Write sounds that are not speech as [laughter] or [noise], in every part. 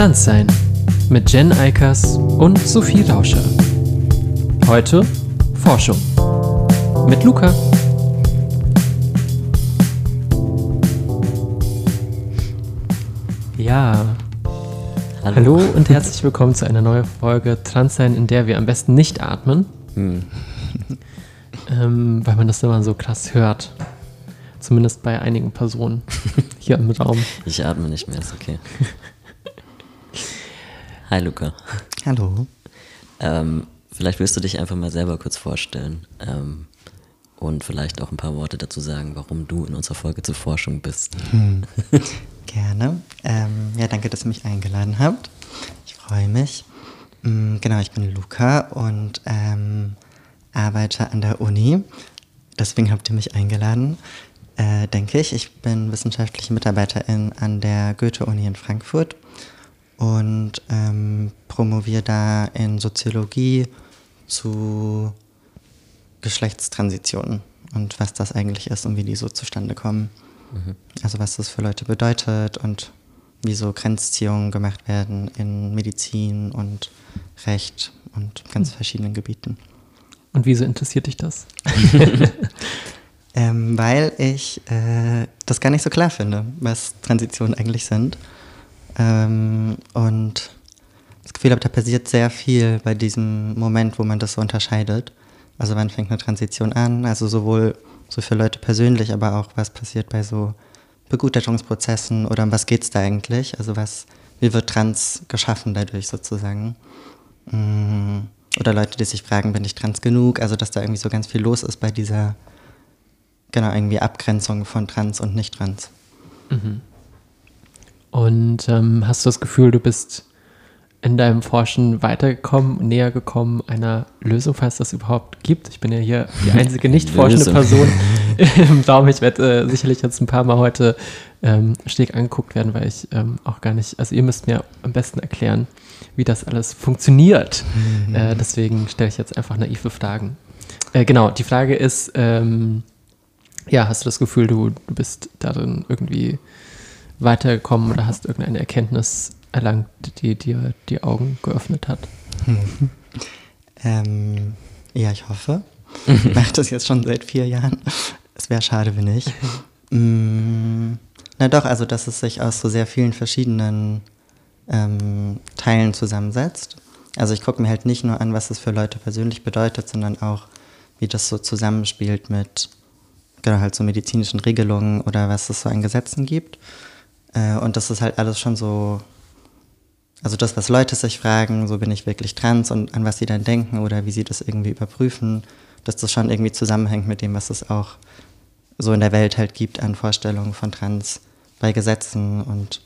Transsein mit Jen Eikers und Sophie Rauscher. Heute Forschung mit Luca. Ja. Hallo. Hallo und herzlich willkommen zu einer neuen Folge Transsein, in der wir am besten nicht atmen. Hm. ähm, weil man das immer so krass hört. Zumindest bei einigen Personen [laughs] hier im Raum. Ich atme nicht mehr, ist okay. Hi Luca. Hallo. Ähm, vielleicht willst du dich einfach mal selber kurz vorstellen ähm, und vielleicht auch ein paar Worte dazu sagen, warum du in unserer Folge zur Forschung bist. Hm. [laughs] Gerne. Ähm, ja, danke, dass ihr mich eingeladen habt. Ich freue mich. Mm, genau, ich bin Luca und ähm, arbeite an der Uni. Deswegen habt ihr mich eingeladen, äh, denke ich. Ich bin wissenschaftliche Mitarbeiterin an der Goethe-Uni in Frankfurt und ähm, promoviere da in Soziologie zu Geschlechtstransitionen und was das eigentlich ist und wie die so zustande kommen. Mhm. Also was das für Leute bedeutet und wie so Grenzziehungen gemacht werden in Medizin und Recht und ganz mhm. verschiedenen Gebieten. Und wieso interessiert dich das? [laughs] ähm, weil ich äh, das gar nicht so klar finde, was Transitionen eigentlich sind. Ähm, und das Gefühl habe, da passiert sehr viel bei diesem Moment, wo man das so unterscheidet. Also wann fängt eine Transition an? Also sowohl so für Leute persönlich, aber auch was passiert bei so Begutachtungsprozessen oder um was geht es da eigentlich? Also was, wie wird Trans geschaffen dadurch sozusagen? Mm, oder Leute, die sich fragen, bin ich trans genug? Also dass da irgendwie so ganz viel los ist bei dieser, genau, irgendwie Abgrenzung von Trans und Nicht-Trans. Mhm. Und ähm, hast du das Gefühl, du bist in deinem Forschen weitergekommen, näher gekommen einer Lösung, falls das überhaupt gibt? Ich bin ja hier die [laughs] einzige nicht forschende Person [laughs] im Raum. Ich werde äh, sicherlich jetzt ein paar Mal heute ähm, schräg angeguckt werden, weil ich ähm, auch gar nicht, also ihr müsst mir am besten erklären, wie das alles funktioniert. Mhm. Äh, deswegen stelle ich jetzt einfach naive Fragen. Äh, genau, die Frage ist, ähm, ja, hast du das Gefühl, du, du bist darin irgendwie weitergekommen oder hast irgendeine Erkenntnis erlangt, die dir die Augen geöffnet hat? Ähm, ja, ich hoffe. [laughs] Ich mache das jetzt schon seit vier Jahren. Es wäre schade, wenn nicht. mm, na doch, also dass es sich aus so sehr vielen verschiedenen ähm, Teilen zusammensetzt. Also ich gucke mir halt nicht nur an, was es für Leute persönlich bedeutet, sondern auch, wie das so zusammenspielt mit genau halt so medizinischen Regelungen oder was es so an Gesetzen gibt. Äh, und das ist halt alles schon so, also das, was Leute sich fragen, so bin ich wirklich trans und an was sie dann denken oder wie sie das irgendwie überprüfen, dass das schon irgendwie zusammenhängt mit dem, was es auch so in der Welt halt gibt an Vorstellungen von Trans bei Gesetzen und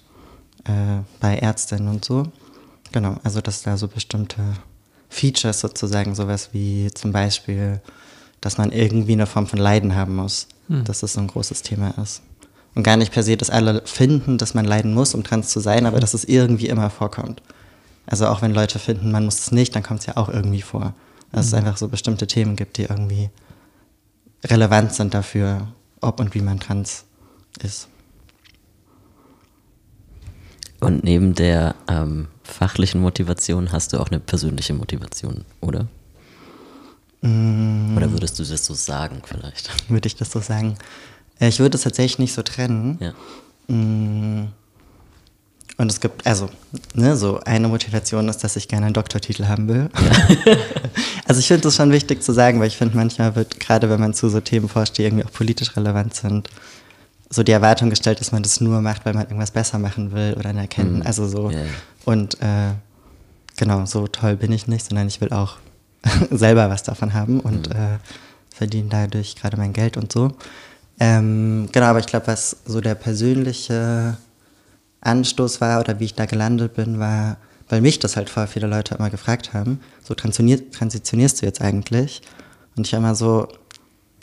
äh, bei Ärztinnen und so. Genau, also dass da so bestimmte Features sozusagen, sowas wie zum Beispiel, dass man irgendwie eine Form von Leiden haben muss, hm. dass das so ein großes Thema ist. Und gar nicht per se, dass alle finden, dass man leiden muss, um trans zu sein, aber dass es irgendwie immer vorkommt. Also auch wenn Leute finden, man muss es nicht, dann kommt es ja auch irgendwie vor. Dass mhm. es einfach so bestimmte Themen gibt, die irgendwie relevant sind dafür, ob und wie man trans ist. Und neben der ähm, fachlichen Motivation hast du auch eine persönliche Motivation, oder? Mm. Oder würdest du das so sagen vielleicht? Würde ich das so sagen? Äh, ich würde es tatsächlich nicht so trennen. Ja. Mm. Und es gibt, also, ne, so eine Motivation ist, dass ich gerne einen Doktortitel haben will. Ja. [laughs] also ich finde das schon wichtig zu sagen, weil ich finde, manchmal wird, gerade wenn man zu so Themen forscht, die irgendwie auch politisch relevant sind, so die Erwartung gestellt, dass man das nur macht, weil man irgendwas besser machen will oder anerkennen. Mhm. Also so. Yeah. Und äh, genau, so toll bin ich nicht, sondern ich will auch [laughs] selber was davon haben und mhm. äh, verdiene dadurch gerade mein Geld und so. Ähm, genau, aber ich glaube, was so der persönliche Anstoß war oder wie ich da gelandet bin, war, weil mich das halt vorher viele Leute immer gefragt haben, so transitionierst du jetzt eigentlich? Und ich war immer so,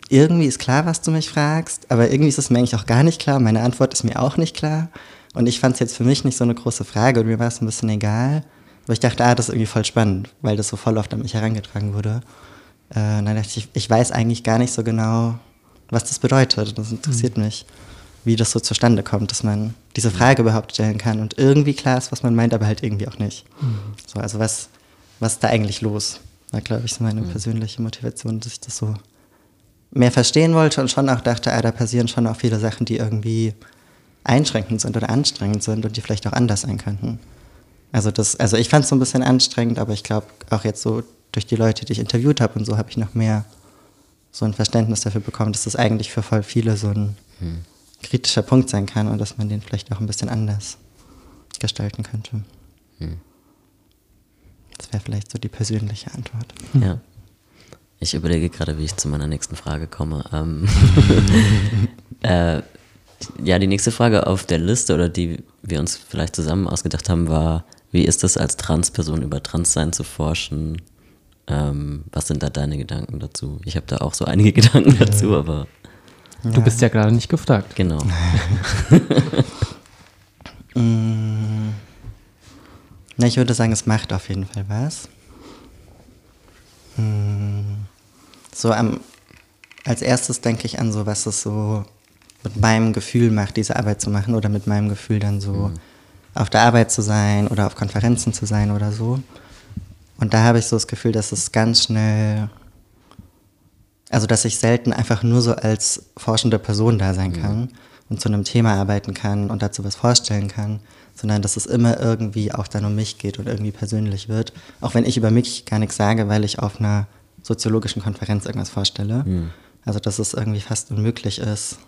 irgendwie ist klar, was du mich fragst, aber irgendwie ist es mir eigentlich auch gar nicht klar. Meine Antwort ist mir auch nicht klar. Und ich fand es jetzt für mich nicht so eine große Frage und mir war es ein bisschen egal. Aber ich dachte, ah, das ist irgendwie voll spannend, weil das so voll oft an mich herangetragen wurde. Äh, dann dachte ich, ich weiß eigentlich gar nicht so genau, was das bedeutet. Das interessiert mhm. mich. wie das so zustande kommt, dass man diese Frage überhaupt stellen kann und irgendwie klar ist, was man meint, aber halt irgendwie auch nicht. Mhm. So, also was, was ist da eigentlich los? War, glaube ich, so meine mhm. persönliche Motivation, dass ich das so mehr verstehen wollte und schon auch dachte, ah, da passieren schon auch viele Sachen, die irgendwie einschränkend sind oder anstrengend sind und die vielleicht auch anders sein könnten. Also das, also ich fand es so ein bisschen anstrengend, aber ich glaube auch jetzt so durch die Leute, die ich interviewt habe und so, habe ich noch mehr so ein Verständnis dafür bekommen, dass das eigentlich für voll viele so ein hm. kritischer Punkt sein kann und dass man den vielleicht auch ein bisschen anders gestalten könnte. Hm. Das wäre vielleicht so die persönliche Antwort. Ja. Ich überlege gerade, wie ich zu meiner nächsten Frage komme. Ähm, [laughs] äh, ja, die nächste Frage auf der Liste oder die wir uns vielleicht zusammen ausgedacht haben, war, wie ist es als Transperson über Transsein zu forschen? Ähm, was sind da deine Gedanken dazu? Ich habe da auch so einige [laughs] Gedanken dazu, aber. Du bist ja gerade nicht gefragt. Genau. [laughs] Mm. Na, ich würde sagen, es macht auf jeden Fall was. Mm. So am, als erstes denke ich an so, was es so mit meinem Gefühl macht, diese Arbeit zu machen oder mit meinem Gefühl dann so mhm. auf der Arbeit zu sein oder auf Konferenzen zu sein oder so. Und da habe ich so das Gefühl, dass es ganz schnell, also dass ich selten einfach nur so als forschende Person da sein kann mhm. und zu einem Thema arbeiten kann und dazu was vorstellen kann, sondern dass es immer irgendwie auch dann um mich geht und irgendwie persönlich wird. Auch wenn ich über mich gar nichts sage, weil ich auf einer soziologischen Konferenz irgendwas vorstelle. Mhm. Also dass es irgendwie fast unmöglich ist.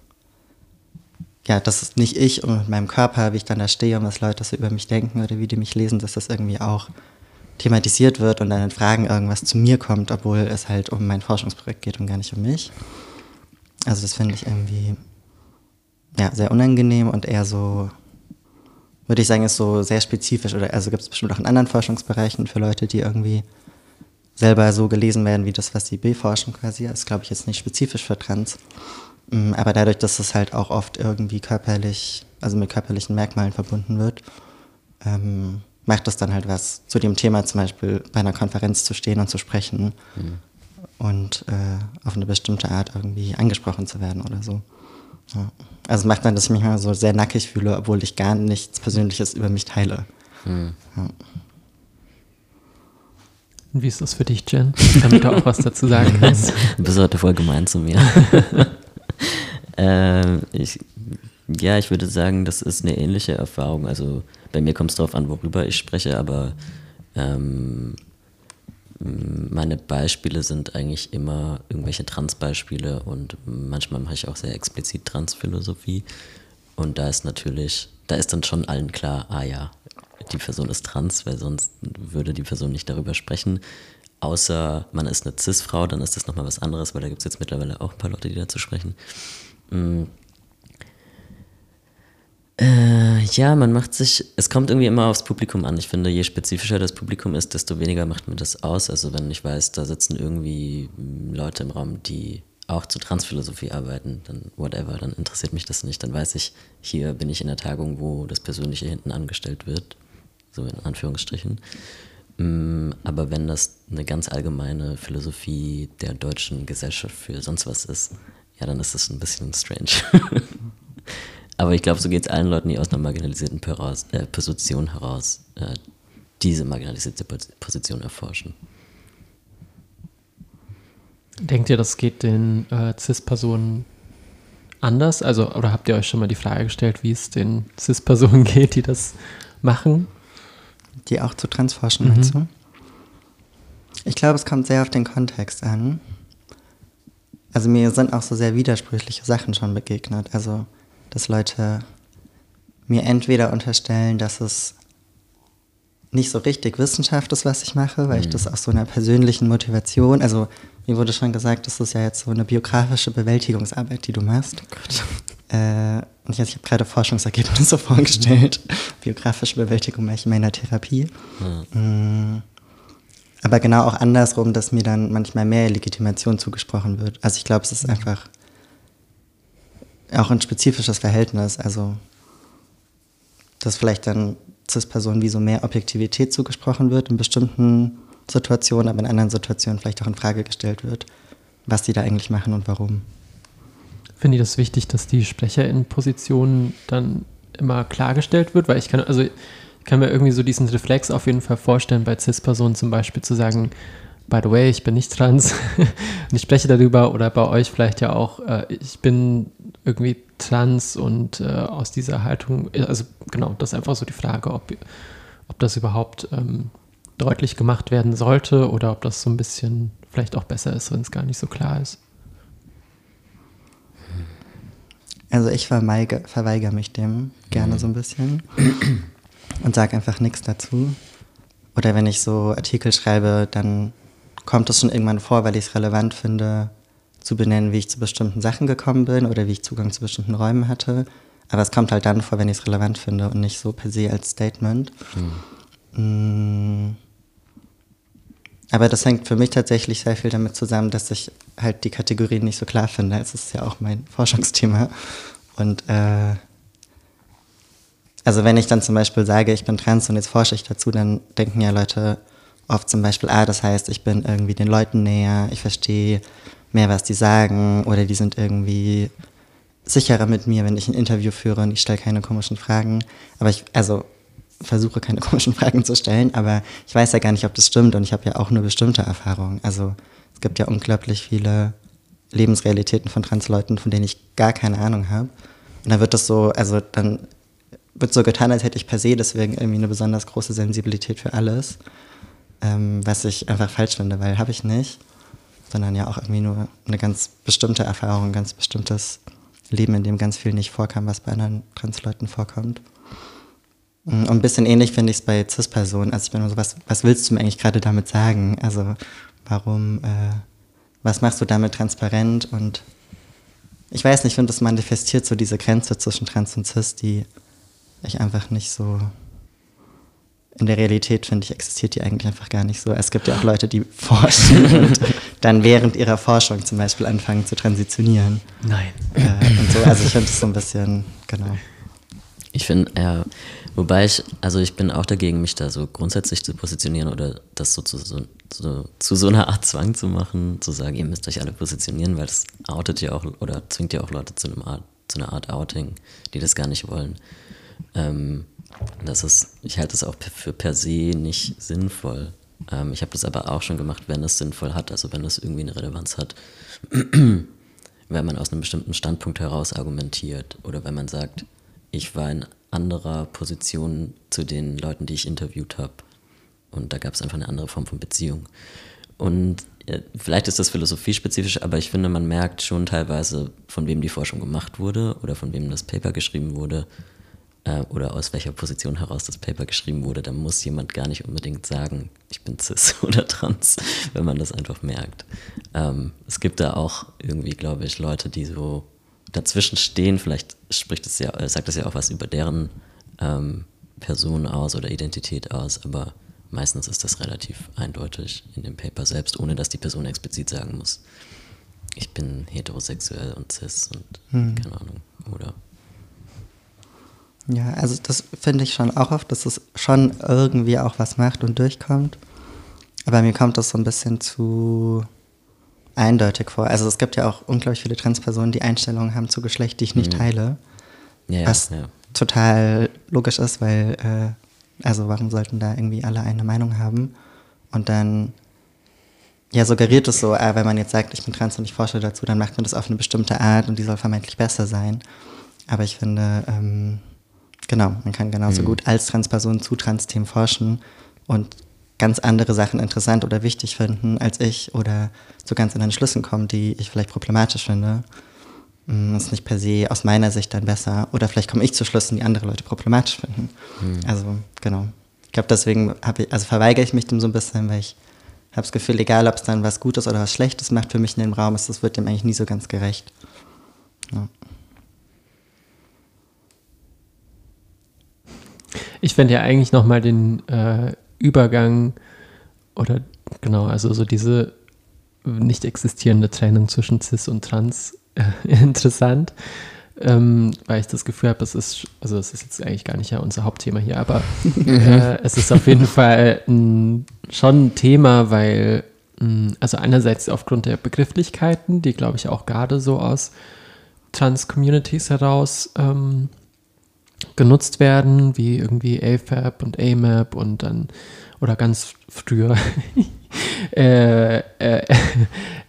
Ja, das ist nicht ich und mit meinem Körper, wie ich dann da stehe und was Leute so über mich denken oder wie die mich lesen, dass das irgendwie auch thematisiert wird und dann in Fragen irgendwas zu mir kommt, obwohl es halt um mein Forschungsprojekt geht und gar nicht um mich. Also das finde ich irgendwie ja, sehr unangenehm und eher so, würde ich sagen, ist so sehr spezifisch oder also gibt es bestimmt auch in anderen Forschungsbereichen für Leute, die irgendwie selber so gelesen werden wie das, was sie beforschen quasi. Das ist, glaube ich, jetzt nicht spezifisch für Trans. Mm, aber dadurch, dass es halt auch oft irgendwie körperlich, also mit körperlichen Merkmalen verbunden wird, ähm, macht es dann halt was, zu dem Thema zum Beispiel bei einer Konferenz zu stehen und zu sprechen mhm. und äh, auf eine bestimmte Art irgendwie angesprochen zu werden oder so. Ja. Also es macht dann, dass ich mich mal so sehr nackig fühle, obwohl ich gar nichts Persönliches über mich teile. Mhm. Ja. Und wie ist das für dich, Jen? Damit du auch was dazu sagen [laughs] kannst. du bist heute voll gemein zu mir. [laughs] äh, ich, ja, ich würde sagen, das ist eine ähnliche Erfahrung. Also bei mir kommt es darauf an, worüber ich spreche, aber ähm, meine Beispiele sind eigentlich immer irgendwelche Trans-Beispiele und manchmal mache ich auch sehr explizit Trans-Philosophie. Und da ist natürlich, da ist dann schon allen klar, ah ja, die Person ist trans, weil sonst würde die Person nicht darüber sprechen. Außer man ist eine Cis-Frau, dann ist das nochmal was anderes, weil da gibt es jetzt mittlerweile auch ein paar Leute, die dazu sprechen. Äh, ja, man macht sich, es kommt irgendwie immer aufs Publikum an. Ich finde, je spezifischer das Publikum ist, desto weniger macht mir das aus. Also wenn ich weiß, da sitzen irgendwie Leute im Raum, die auch zu Transphilosophie arbeiten, dann whatever, dann interessiert mich das nicht. Dann weiß ich, hier bin ich in der Tagung, wo das Persönliche hinten angestellt wird, so in Anführungsstrichen. Mm, aber wenn das eine ganz allgemeine Philosophie der deutschen Gesellschaft für sonst was ist, ja, dann ist das ein bisschen strange. [laughs] Aber ich glaube, so geht es allen Leuten, die aus einer marginalisierten Peraus, äh, Position heraus äh, diese marginalisierte Position erforschen. Denkt ihr, das geht den äh, CIS-Personen anders? Also, oder habt ihr euch schon mal die Frage gestellt, wie es den CIS-Personen [laughs] geht, die das machen? Die auch zu Transforschen, mhm. meinst du? Ich glaube, es kommt sehr auf den Kontext an. Also mir sind auch so sehr widersprüchliche Sachen schon begegnet. Also dass Leute mir entweder unterstellen, dass es nicht so richtig Wissenschaft ist, was ich mache, weil mhm. ich das aus so einer persönlichen Motivation, also mir wurde schon gesagt, das ist ja jetzt so eine biografische Bewältigungsarbeit, die du machst. Oh äh, und ich, ich habe gerade Forschungsergebnisse [laughs] vorgestellt. Biografische Bewältigung mache ich in meiner Therapie. Mhm. Aber genau auch andersrum, dass mir dann manchmal mehr Legitimation zugesprochen wird. Also ich glaube, es ist einfach auch ein spezifisches Verhältnis. Also, dass vielleicht dann CIS-Personen wie so mehr Objektivität zugesprochen wird in bestimmten Situationen, aber in anderen Situationen vielleicht auch in Frage gestellt wird, was die da eigentlich machen und warum. finde ich das wichtig, dass die SprecherInnen-Position dann immer klargestellt wird, weil ich kann, also ich kann mir irgendwie so diesen Reflex auf jeden Fall vorstellen, bei CIS-Personen zum Beispiel zu sagen, by the way, ich bin nicht trans [laughs] und ich spreche darüber oder bei euch vielleicht ja auch, äh, ich bin irgendwie trans und äh, aus dieser Haltung, also genau, das ist einfach so die Frage, ob, ob das überhaupt ähm, deutlich gemacht werden sollte oder ob das so ein bisschen vielleicht auch besser ist, wenn es gar nicht so klar ist. Also ich verweigere, verweigere mich dem gerne mhm. so ein bisschen und sage einfach nichts dazu. Oder wenn ich so Artikel schreibe, dann kommt es schon irgendwann vor, weil ich es relevant finde, zu benennen, wie ich zu bestimmten Sachen gekommen bin oder wie ich Zugang zu bestimmten Räumen hatte. Aber es kommt halt dann vor, wenn ich es relevant finde und nicht so per se als Statement. Mhm. Aber das hängt für mich tatsächlich sehr viel damit zusammen, dass ich halt die Kategorien nicht so klar finde. Es ist ja auch mein [laughs] Forschungsthema. Und äh, also wenn ich dann zum Beispiel sage, ich bin trans und jetzt forsche ich dazu, dann denken ja Leute oft zum Beispiel, ah, das heißt, ich bin irgendwie den Leuten näher, ich verstehe mehr, was die sagen oder die sind irgendwie sicherer mit mir, wenn ich ein Interview führe und ich stelle keine komischen Fragen. Aber ich, also versuche keine [laughs] komischen Fragen zu stellen, aber ich weiß ja gar nicht, ob das stimmt und ich habe ja auch nur bestimmte Erfahrungen. Also es gibt ja unglaublich viele Lebensrealitäten von Transleuten, von denen ich gar keine Ahnung habe. Und dann wird das so, also dann wird so getan, als hätte ich per se deswegen irgendwie eine besonders große Sensibilität für alles, ähm, was ich einfach falsch finde, weil habe ich nicht, sondern ja auch irgendwie nur eine ganz bestimmte Erfahrung, ein ganz bestimmtes Leben, in dem ganz viel nicht vorkam, was bei anderen Transleuten vorkommt. Und ein bisschen ähnlich finde ich es bei CIS-Personen. Also ich bin immer so, was, was willst du mir eigentlich gerade damit sagen? Also warum, äh, was machst du damit transparent? Und ich weiß nicht, ich finde, das manifestiert so diese Grenze zwischen Trans und Cis, die ich einfach nicht so in der Realität, finde ich, existiert die eigentlich einfach gar nicht so. Es gibt ja auch Leute, die [laughs] forschen und dann während ihrer Forschung zum Beispiel anfangen zu transitionieren. Nein. Äh, und so, also ich finde es so ein bisschen, genau. Ich finde, ja, wobei ich, also ich bin auch dagegen, mich da so grundsätzlich zu positionieren oder das so zu so, so zu so einer Art Zwang zu machen, zu sagen, ihr müsst euch alle positionieren, weil das outet ja auch oder zwingt ja auch Leute zu, einem Art, zu einer Art Outing, die das gar nicht wollen. Ähm, das ist, ich halte es auch für per se nicht sinnvoll. Ähm, ich habe das aber auch schon gemacht, wenn es sinnvoll hat, also wenn es irgendwie eine Relevanz hat. [clears throat] wenn man aus einem bestimmten Standpunkt heraus argumentiert oder wenn man sagt, ich war in anderer Position zu den Leuten, die ich interviewt habe. Und da gab es einfach eine andere Form von Beziehung. Und ja, vielleicht ist das philosophiespezifisch, aber ich finde, man merkt schon teilweise, von wem die Forschung gemacht wurde oder von wem das Paper geschrieben wurde äh, oder aus welcher Position heraus das Paper geschrieben wurde. Da muss jemand gar nicht unbedingt sagen, ich bin cis [laughs] oder trans, wenn man das einfach merkt. Ähm, es gibt da auch irgendwie, glaube ich, Leute, die so dazwischen stehen, vielleicht spricht es ja, äh, sagt es ja auch was über deren ähm, Person aus oder Identität aus, aber meistens ist das relativ eindeutig in dem Paper selbst, ohne dass die Person explizit sagen muss, ich bin heterosexuell und cis und hm. keine Ahnung, oder? Ja, also das finde ich schon auch oft, dass es schon irgendwie auch was macht und durchkommt. Aber mir kommt das so ein bisschen zu eindeutig vor. Also es gibt ja auch unglaublich viele Transpersonen, die Einstellungen haben zu Geschlecht, die ich nicht mhm. teile. Ja, was ja. total logisch ist, weil, äh, also warum sollten da irgendwie alle eine Meinung haben? Und dann, ja, suggeriert es so, äh, wenn man jetzt sagt, ich bin trans und ich forsche dazu, dann macht man das auf eine bestimmte Art und die soll vermeintlich besser sein. Aber ich finde, ähm, genau, man kann genauso mhm. gut als Transperson zu Trans-Themen forschen und ganz andere Sachen interessant oder wichtig finden als ich oder zu ganz anderen Schlüssen kommen, die ich vielleicht problematisch finde. Das mm, ist nicht per se aus meiner Sicht dann besser. Oder vielleicht komme ich zu Schlüssen, die andere Leute problematisch finden. Mhm. Also, genau. Ich glaube, deswegen ich, also verweigere ich mich dem so ein bisschen, weil ich habe das Gefühl, egal ob es dann was Gutes oder was Schlechtes macht für mich in dem Raum, ist, das wird dem eigentlich nie so ganz gerecht. Ja. Ich fände ja eigentlich nochmal den äh, Übergang oder genau, also so diese nicht existierende Trennung zwischen Cis und Trans äh, [laughs] interessant, ähm, weil ich das Gefühl habe, es ist, also es ist jetzt eigentlich gar nicht ja unser Hauptthema hier, aber äh, es ist auf jeden Fall ein, schon ein Thema, weil, mh, also einerseits aufgrund der Begrifflichkeiten, die glaube ich auch gerade so aus Trans-Communities heraus ähm, genutzt werden, wie irgendwie AFAB und AMAP und dann, oder ganz früher [laughs] äh, äh,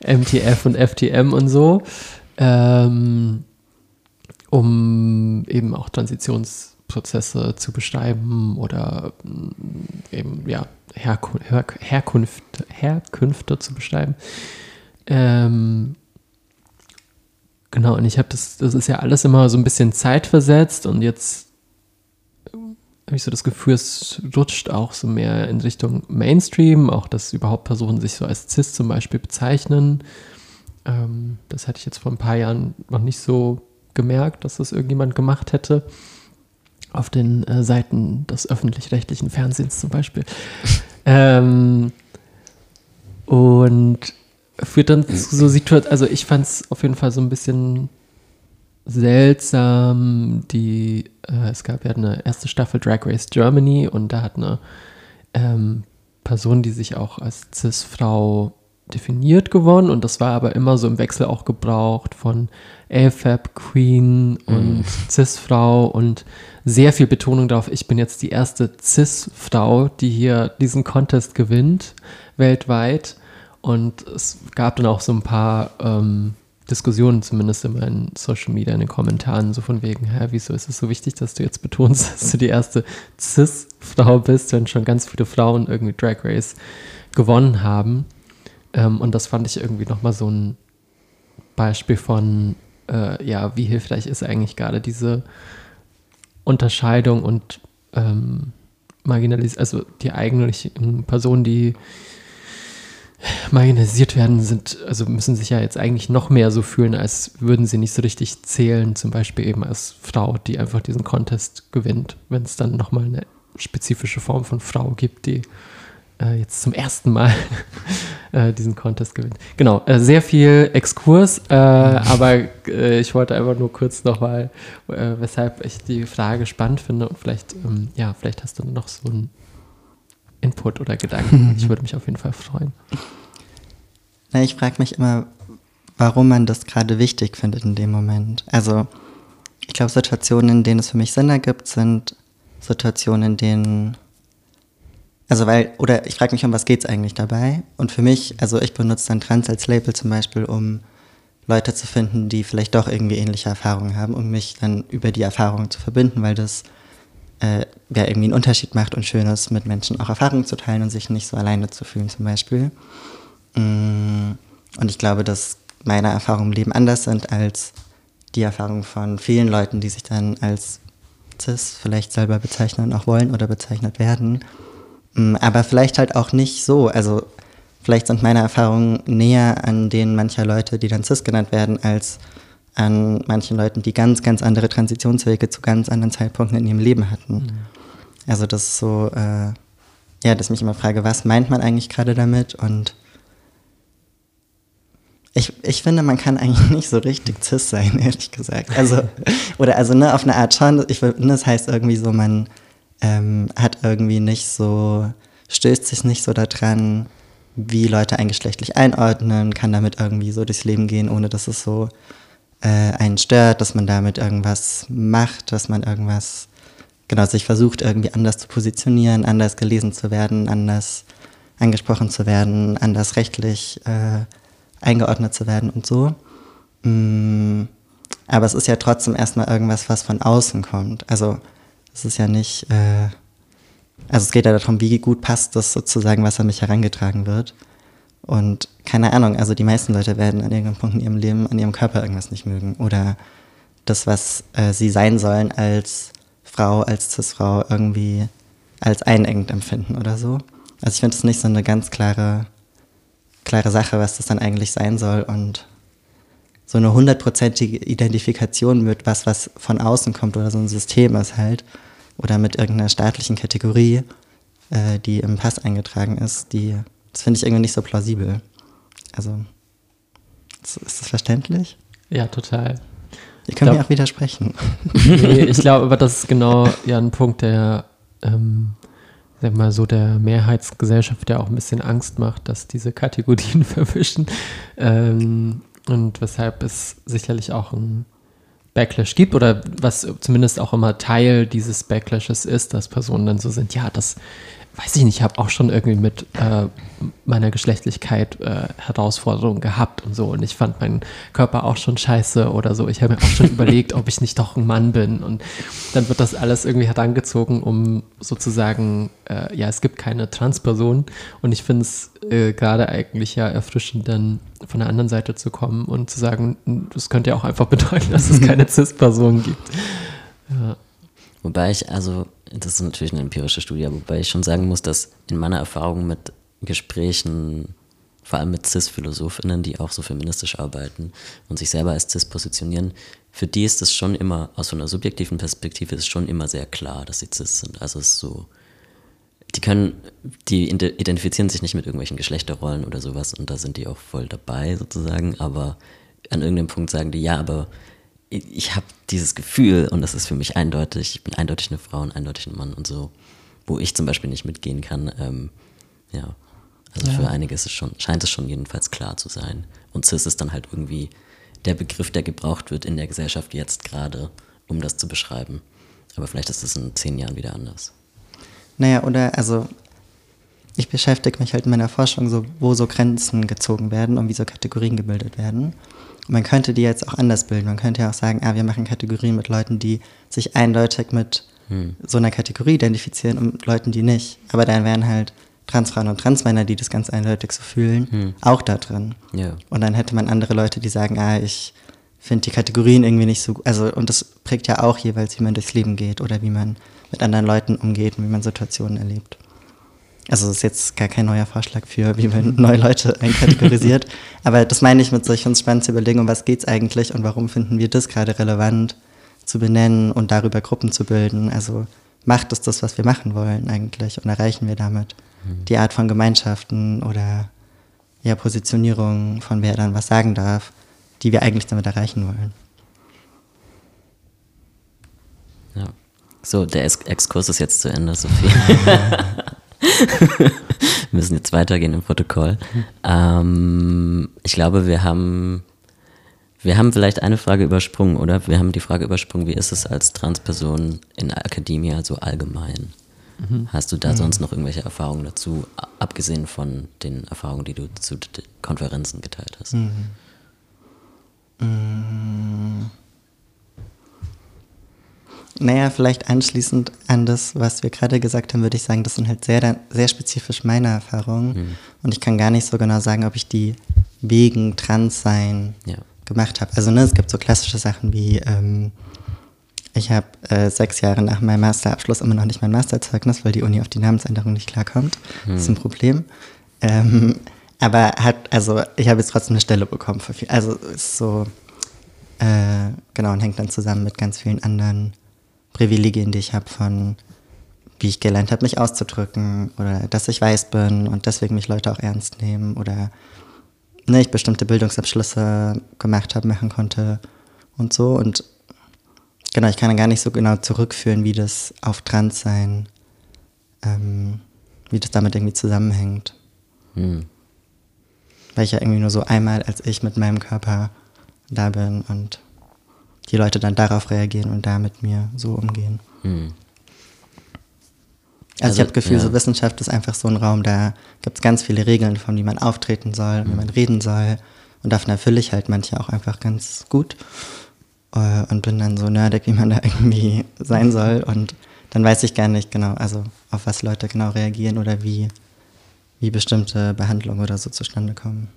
[laughs] MTF und FTM und so, ähm, um eben auch Transitionsprozesse zu beschreiben oder mm, eben, ja, Herkun Her Herkunft, Herkünfte zu beschreiben. Ähm, genau, und ich habe das, das ist ja alles immer so ein bisschen zeitversetzt und jetzt habe ich so das Gefühl, es rutscht auch so mehr in Richtung Mainstream, auch dass überhaupt Personen sich so als Cis zum Beispiel bezeichnen. Ähm, das hatte ich jetzt vor ein paar Jahren noch nicht so gemerkt, dass das irgendjemand gemacht hätte. Auf den äh, Seiten des öffentlich-rechtlichen Fernsehens zum Beispiel. [laughs] ähm, und führt dann zu so Situationen, also ich fand es auf jeden Fall so ein bisschen seltsam. Die, äh, es gab ja eine erste Staffel Drag Race Germany und da hat eine ähm, Person, die sich auch als Cis-Frau definiert gewonnen und das war aber immer so im Wechsel auch gebraucht von AFAB Queen und mhm. Cis-Frau und sehr viel Betonung darauf, ich bin jetzt die erste Cis-Frau, die hier diesen Contest gewinnt weltweit und es gab dann auch so ein paar ähm, Diskussionen zumindest in meinen Social Media, in den Kommentaren, so von wegen, hä, wieso ist es so wichtig, dass du jetzt betonst, [laughs] dass du die erste Cis-Frau bist, wenn schon ganz viele Frauen irgendwie Drag Race gewonnen haben. Ähm, und das fand ich irgendwie nochmal so ein Beispiel von, äh, ja, wie hilfreich ist eigentlich gerade diese Unterscheidung und ähm, marginalisiert, also die eigentlichen Personen, die marginalisiert werden, sind, also müssen sich ja jetzt eigentlich noch mehr so fühlen, als würden sie nicht so richtig zählen, zum Beispiel eben als Frau, die einfach diesen Contest gewinnt, wenn es dann nochmal eine spezifische Form von Frau gibt, die äh, jetzt zum ersten Mal [laughs] äh, diesen Contest gewinnt. Genau, äh, sehr viel Exkurs, äh, aber äh, ich wollte einfach nur kurz nochmal, äh, weshalb ich die Frage spannend finde und vielleicht, ähm, ja, vielleicht hast du noch so ein Input oder Gedanken. [laughs] Ich würde mich auf jeden Fall freuen. Na, ich frage mich immer, warum man das gerade wichtig findet in dem Moment. Also, ich glaube, Situationen, in denen es für mich Sinn ergibt, sind Situationen, in denen. Also, weil, oder ich frage mich, um was geht es eigentlich dabei? Und für mich, also ich benutze dann Trans als Label zum Beispiel, um Leute zu finden, die vielleicht doch irgendwie ähnliche Erfahrungen haben, um mich dann über die Erfahrungen zu verbinden, weil das äh, ja irgendwie einen Unterschied macht und schön ist, mit Menschen auch Erfahrungen zu teilen und sich nicht so alleine zu fühlen zum Beispiel. Mm, und ich glaube, dass meine Erfahrungen im Leben anders sind als die Erfahrungen von vielen Leuten, die sich dann als cis vielleicht selber bezeichnen auch wollen oder bezeichnet werden. Mm, aber vielleicht halt auch nicht so. Also vielleicht sind meine Erfahrungen näher an denen mancher Leute, die dann cis genannt werden, als an manchen Leuten, die ganz, ganz andere Transitionswege zu ganz anderen Zeitpunkten in ihrem Leben hatten. Mhm. Also das ist so, äh, ja, dass ich mich immer frage, was meint man eigentlich gerade damit? Und ich, ich finde, man kann eigentlich [laughs] nicht so richtig cis sein, [laughs] ehrlich gesagt. Also, [laughs] oder also ne, auf eine Art schon, ich, ne, das heißt irgendwie so, man ähm, hat irgendwie nicht so, stößt sich nicht so daran, wie Leute eingeschlechtlich einordnen, kann damit irgendwie so durchs Leben gehen, ohne dass es so äh, einen stört, dass man damit irgendwas macht, dass man irgendwas, genau, sich versucht irgendwie anders zu positionieren, anders gelesen zu werden, anders angesprochen zu werden, anders rechtlich äh, eingeordnet zu werden und so. Mm, aber es ist ja trotzdem erstmal irgendwas, was von außen kommt. Also es ist ja nicht, äh, also es geht ja darum, wie gut passt das sozusagen, was an mich herangetragen wird. Und keine Ahnung, also die meisten Leute werden an irgendeinem Punkt in ihrem Leben an ihrem Körper irgendwas nicht mögen oder das, was äh, sie sein sollen als Frau, als Cis-Frau irgendwie als einengend empfinden oder so. Also ich finde es nicht so eine ganz klare, klare Sache, was das dann eigentlich sein soll und so eine hundertprozentige Identifikation mit was, was von außen kommt oder so ein System ist halt oder mit irgendeiner staatlichen Kategorie, äh, die im Pass eingetragen ist, die das finde ich irgendwie nicht so plausibel. Also, ist das verständlich? Ja, total. Ihr könnt mir auch widersprechen. [laughs] Nee, [laughs] ich glaube aber, das ist genau ja ein Punkt, der, ähm, sag mal so, der Mehrheitsgesellschaft ja auch ein bisschen Angst macht, dass diese Kategorien [laughs] verwischen. Ähm, und weshalb es sicherlich auch ein Backlash gibt oder was zumindest auch immer Teil dieses Backlashes ist, dass Personen dann so sind, ja, das weiß ich nicht, ich habe auch schon irgendwie mit äh, meiner Geschlechtlichkeit äh, Herausforderungen gehabt und so. Und ich fand meinen Körper auch schon scheiße oder so. Ich habe mir auch schon [laughs] überlegt, ob ich nicht doch ein Mann bin. Und dann wird das alles irgendwie herangezogen, um sozusagen, äh, ja, es gibt keine Transperson. Und ich finde es äh, gerade eigentlich ja erfrischend, dann von der anderen Seite zu kommen und zu sagen, das könnte ja auch einfach [laughs] bedeuten, dass es keine [laughs] Cis-Person gibt. Ja. Wobei ich, also, das ist natürlich eine empirische Studie, wobei ich schon sagen muss, dass in meiner Erfahrung mit Gesprächen, vor allem mit CIS-PhilosophInnen, die auch so feministisch arbeiten und sich selber als CIS positionieren, für die ist es schon immer, aus so einer subjektiven Perspektive ist schon immer sehr klar, dass sie CIS sind. Also es ist so, die können, die identifizieren sich nicht mit irgendwelchen Geschlechterrollen oder sowas und da sind die auch voll dabei sozusagen, aber an irgendeinem Punkt sagen die, ja, aber ich habe dieses Gefühl, und das ist für mich eindeutig, ich bin eindeutig eine Frau und eindeutig ein Mann und so, wo ich zum Beispiel nicht mitgehen kann. Ähm, ja, also ja. für einige ist es schon, scheint es schon jedenfalls klar zu sein. Und CIS ist dann halt irgendwie der Begriff, der gebraucht wird in der Gesellschaft jetzt gerade, um das zu beschreiben. Aber vielleicht ist es in zehn Jahren wieder anders. Naja, oder also ich beschäftige mich halt in meiner Forschung so, wo so Grenzen gezogen werden und wie so Kategorien gebildet werden man könnte die jetzt auch anders bilden. Man könnte ja auch sagen, ah, wir machen Kategorien mit Leuten, die sich eindeutig mit hm. so einer Kategorie identifizieren und Leuten, die nicht. Aber dann wären halt Transfrauen und Transmänner, die das ganz eindeutig so fühlen, hm. auch da drin. Ja. Und dann hätte man andere Leute, die sagen, ah, ich finde die Kategorien irgendwie nicht so gut. Also, und das prägt ja auch jeweils, wie man durchs Leben geht oder wie man mit anderen Leuten umgeht und wie man Situationen erlebt. Also das ist jetzt gar kein neuer Vorschlag für, wie man [laughs] neue Leute einkategorisiert. [laughs] Aber das meine ich mit solch uns spannend zu überlegen, um was geht es eigentlich und warum finden wir das gerade relevant zu benennen und darüber Gruppen zu bilden. Also macht es das, was wir machen wollen eigentlich und erreichen wir damit mhm. die Art von Gemeinschaften oder ja, Positionierung von wer dann was sagen darf, die wir eigentlich damit erreichen wollen. Ja. So, der Exkurs ist jetzt zu Ende, Sophie. [laughs] [laughs] wir müssen jetzt weitergehen im Protokoll. Ähm, ich glaube, wir haben, wir haben vielleicht eine Frage übersprungen, oder? Wir haben die Frage übersprungen, wie ist es als Transperson in der Akademie so allgemein? Mhm. Hast du da mhm. sonst noch irgendwelche Erfahrungen dazu, abgesehen von den Erfahrungen, die du zu Konferenzen geteilt hast? Mhm. Mhm. Naja, vielleicht anschließend an das, was wir gerade gesagt haben, würde ich sagen, das sind halt sehr, sehr spezifisch meine Erfahrungen. Mhm. Und ich kann gar nicht so genau sagen, ob ich die wegen Transsein ja. gemacht habe. Also ne, es gibt so klassische Sachen wie, ähm, ich habe äh, sechs Jahre nach meinem Masterabschluss immer noch nicht mein Masterzeugnis, weil die Uni auf die Namensänderung nicht klarkommt. Mhm. Das ist ein Problem. Ähm, aber hat, also ich habe jetzt trotzdem eine Stelle bekommen für viel. Also ist so, äh, genau, und hängt dann zusammen mit ganz vielen anderen Privilegien, die ich habe von, wie ich gelernt habe, mich auszudrücken oder dass ich weiß bin und deswegen mich Leute auch ernst nehmen oder ne, ich bestimmte Bildungsabschlüsse gemacht habe, machen konnte und so. Und genau, ich kann gar nicht so genau zurückführen, wie das auf Transsein, ähm, wie das damit irgendwie zusammenhängt. Hm. Weil ich ja irgendwie nur so einmal als ich mit meinem Körper da bin und die Leute dann darauf reagieren und da mit mir so umgehen. Hm. Also, also, ich habe das Gefühl, ja. so Wissenschaft ist einfach so ein Raum, da gibt es ganz viele Regeln, von wie man auftreten soll, hm. wie man reden soll. Und davon erfülle ich halt manche auch einfach ganz gut. Äh, und bin dann so nerdig, wie man da irgendwie sein soll. Und dann weiß ich gar nicht genau, also auf was Leute genau reagieren oder wie, wie bestimmte Behandlungen oder so zustande kommen.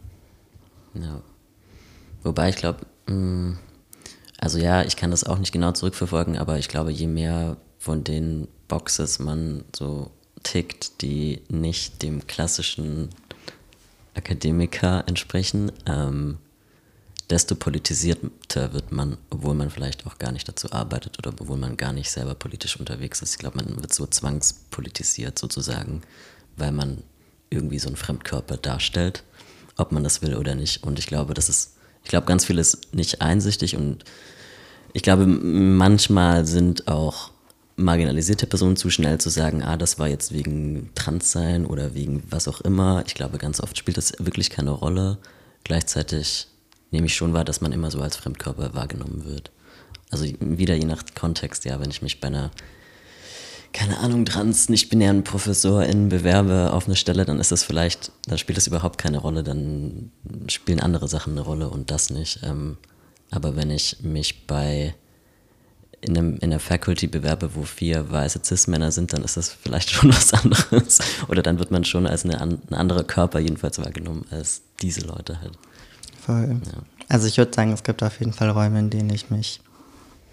Ja. Wobei ich glaube, mm, also ja, ich kann das auch nicht genau zurückverfolgen, aber ich glaube, je mehr von den Boxes man so tickt, die nicht dem klassischen Akademiker entsprechen, ähm, desto politisierter wird man, obwohl man vielleicht auch gar nicht dazu arbeitet oder obwohl man gar nicht selber politisch unterwegs ist. Ich glaube, man wird so zwangspolitisiert sozusagen, weil man irgendwie so einen Fremdkörper darstellt, ob man das will oder nicht. Und ich glaube, das ist ich glaube, ganz viel ist nicht einsichtig und ich glaube, manchmal sind auch marginalisierte Personen zu schnell zu sagen, ah, das war jetzt wegen Transsein oder wegen was auch immer. Ich glaube, ganz oft spielt das wirklich keine Rolle. Gleichzeitig nehme ich schon wahr, dass man immer so als Fremdkörper wahrgenommen wird. Also wieder je nach Kontext, ja, wenn ich mich bei einer, keine Ahnung, trans, nicht-binären ProfessorInnen bewerbe auf eine Stelle, dann ist das vielleicht, dann spielt das überhaupt keine Rolle, dann spielen andere Sachen eine Rolle und das nicht. Ähm, aber wenn ich mich bei in, einem, in der Faculty bewerbe, wo vier weiße Cis-Männer sind, dann ist das vielleicht [laughs] schon was anderes. Oder dann wird man schon als eine, ein anderer Körper jedenfalls wahrgenommen als diese Leute halt. Voll. Ja. Also ich würde sagen, es gibt auf jeden Fall Räume, in denen ich mich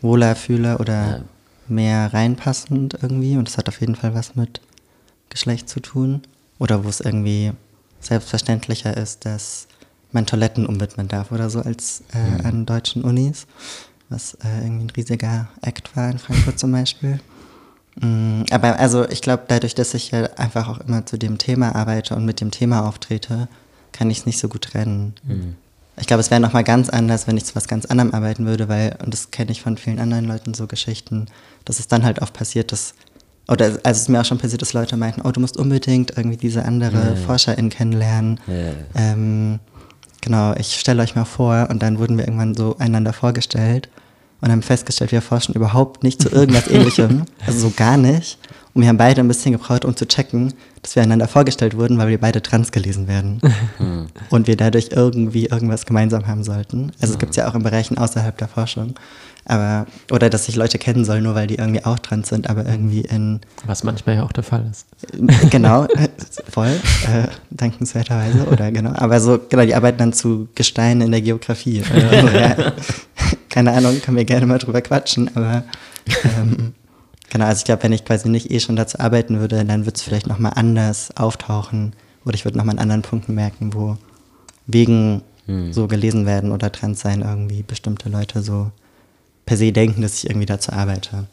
wohler fühle oder ja. Mehr reinpassend irgendwie. Und das hat auf jeden Fall was mit Geschlecht zu tun. Oder wo es irgendwie selbstverständlicher ist, dass man Toiletten umwidmen darf oder so als äh, mhm. an deutschen Unis was äh, irgendwie ein riesiger Act war in Frankfurt zum Beispiel. Mm, aber also ich glaube, dadurch, dass ich ja einfach auch immer zu dem Thema arbeite und mit dem Thema auftrete, kann ich es nicht so gut trennen. Mhm. Ich glaube, es wäre nochmal ganz anders, wenn ich zu was ganz anderem arbeiten würde, weil, und das kenne ich von vielen anderen Leuten, so Geschichten, dass es dann halt oft passiert, dass, oder also es ist mir auch schon passiert, dass Leute meinten, oh, du musst unbedingt irgendwie diese andere ja, ja. ForscherIn kennenlernen. Ja, ähm, Genau, ich stelle euch mal vor und dann wurden wir irgendwann so einander vorgestellt und haben festgestellt, wir forschen überhaupt nicht zu irgendwas [laughs] ähnlichem, also so gar nicht. Und wir haben beide ein bisschen gebraucht, um zu checken, dass wir einander vorgestellt wurden, weil wir beide trans gelesen werden. Hm. [laughs] und wir dadurch irgendwie irgendwas gemeinsam haben sollten. Also es gibt es ja auch in Bereichen außerhalb der Forschung. Aber, oder dass sich Leute kennen sollen, nur weil die irgendwie auch trans sind, aber irgendwie in. Was manchmal ja auch der Fall ist. [laughs] Genau, voll, äh, dankenswerterweise, oder genau. Aber so, genau, die arbeiten dann zu Gesteinen in der Geografie. [laughs] Also, ja, keine Ahnung, können wir gerne mal drüber quatschen, aber ähm, genau, also ich glaube, wenn ich quasi nicht eh schon dazu arbeiten würde, dann würde es vielleicht nochmal anders auftauchen oder ich würde nochmal an anderen Punkten merken, wo wegen hm. so gelesen werden oder trans sein irgendwie bestimmte Leute so per se denken, dass ich irgendwie dazu arbeite.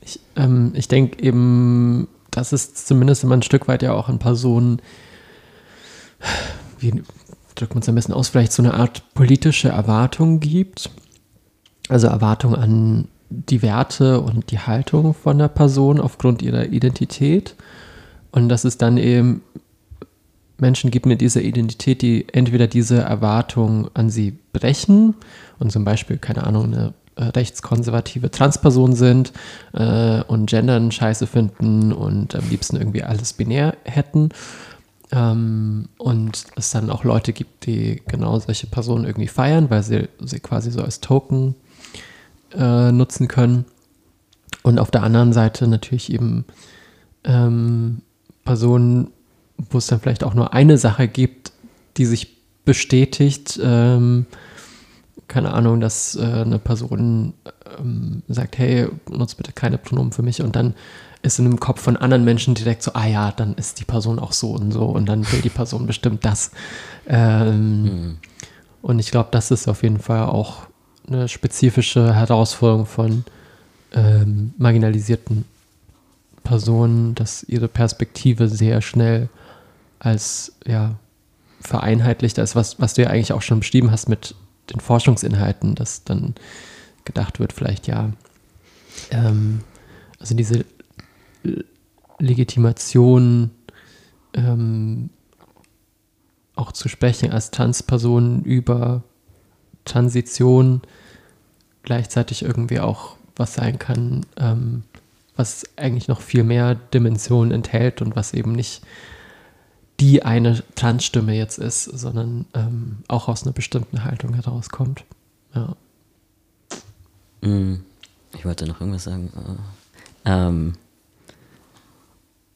Ich, ähm, ich denke eben, dass es zumindest immer ein Stück weit ja auch an Personen, wie drückt man es am besten aus, vielleicht so eine Art politische Erwartung gibt. Also Erwartung an die Werte und die Haltung von der Person aufgrund ihrer Identität. Und dass es dann eben Menschen gibt mit dieser Identität, die entweder diese Erwartung an sie brechen und zum Beispiel, keine Ahnung, eine äh, rechtskonservative Transpersonen sind äh, und Gendern scheiße finden und am liebsten irgendwie alles binär hätten. Ähm, und es dann auch Leute gibt, die genau solche Personen irgendwie feiern, weil sie sie quasi so als Token äh, nutzen können. Und auf der anderen Seite natürlich eben ähm, Personen, wo es dann vielleicht auch nur eine Sache gibt, die sich bestätigt, ähm, keine Ahnung, dass äh, eine Person ähm, sagt, hey, nutze bitte keine Pronomen für mich und dann ist in dem Kopf von anderen Menschen direkt so, ah ja, dann ist die Person auch so und so und dann will die Person bestimmt das. Ähm, mhm. Und ich glaube, das ist auf jeden Fall auch eine spezifische Herausforderung von ähm, marginalisierten Personen, dass ihre Perspektive sehr schnell als ja, vereinheitlichter ist, was, was du ja eigentlich auch schon beschrieben hast mit den Forschungsinhalten, dass dann gedacht wird, vielleicht ja, ähm, also diese Legitimation ähm, auch zu sprechen als Transperson über Transition gleichzeitig irgendwie auch was sein kann, ähm, was eigentlich noch viel mehr Dimensionen enthält und was eben nicht die eine Transstimme jetzt ist, sondern ähm, auch aus einer bestimmten Haltung herauskommt. Ja. Mm, ich wollte noch irgendwas sagen. Ähm,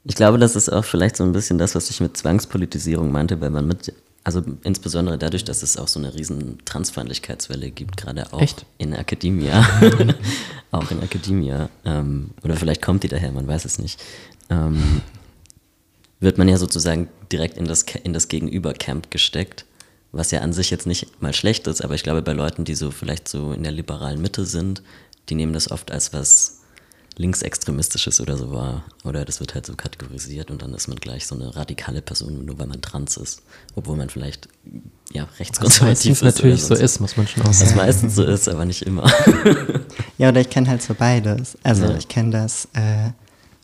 ich glaube, das ist auch vielleicht so ein bisschen das, was ich mit Zwangspolitisierung meinte, weil man mit, also insbesondere dadurch, dass es auch so eine riesen Transfeindlichkeitswelle gibt, gerade auch Echt? in Akademie. [laughs] auch in Akademie. Ähm, oder vielleicht kommt die daher, man weiß es nicht. Ähm, wird man ja sozusagen direkt in das, in das Gegenüber-Camp gesteckt, was ja an sich jetzt nicht mal schlecht ist, aber ich glaube, bei Leuten, die so vielleicht so in der liberalen Mitte sind, die nehmen das oft als was linksextremistisches oder so wahr. Oder das wird halt so kategorisiert und dann ist man gleich so eine radikale Person, nur weil man trans ist. Obwohl man vielleicht ja, rechtskonservativ ist. natürlich so ist, muss man schon auch sagen. Was meistens so ist, aber nicht immer. [laughs] ja, oder ich kenne halt so beides. Also ja. ich kenne das. Äh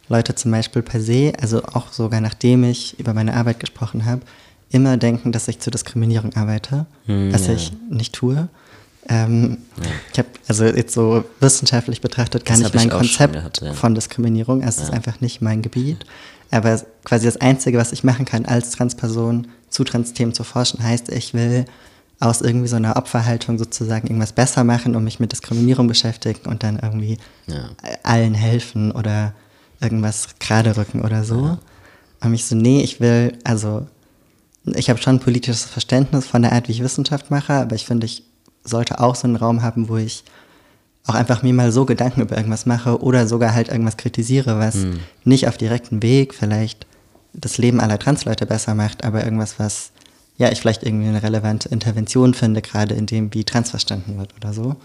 Leute zum Beispiel per se, also auch sogar nachdem ich über meine Arbeit gesprochen habe, immer denken, dass ich zur Diskriminierung arbeite, hm, was ja. ich nicht tue. Ähm, ja. Ich habe also jetzt so wissenschaftlich betrachtet gar Das nicht mein Konzept gehabt, ja. von Diskriminierung. Es ist Ja. einfach nicht mein Gebiet. Aber quasi das Einzige, was ich machen kann als Transperson zu Trans-Themen zu forschen, heißt, ich will aus irgendwie so einer Opferhaltung sozusagen irgendwas besser machen und mich mit Diskriminierung beschäftigen und dann irgendwie allen helfen oder irgendwas gerade rücken oder so. Und ich so, nee, ich will, also ich habe schon ein politisches Verständnis von der Art, wie ich Wissenschaft mache, aber ich finde, ich sollte auch so einen Raum haben, wo ich auch einfach mir mal so Gedanken über irgendwas mache oder sogar halt irgendwas kritisiere, was nicht auf direkten Weg vielleicht das Leben aller Transleute besser macht, aber irgendwas, was ja ich vielleicht irgendwie eine relevante Intervention finde, gerade in dem, wie Trans verstanden wird oder so.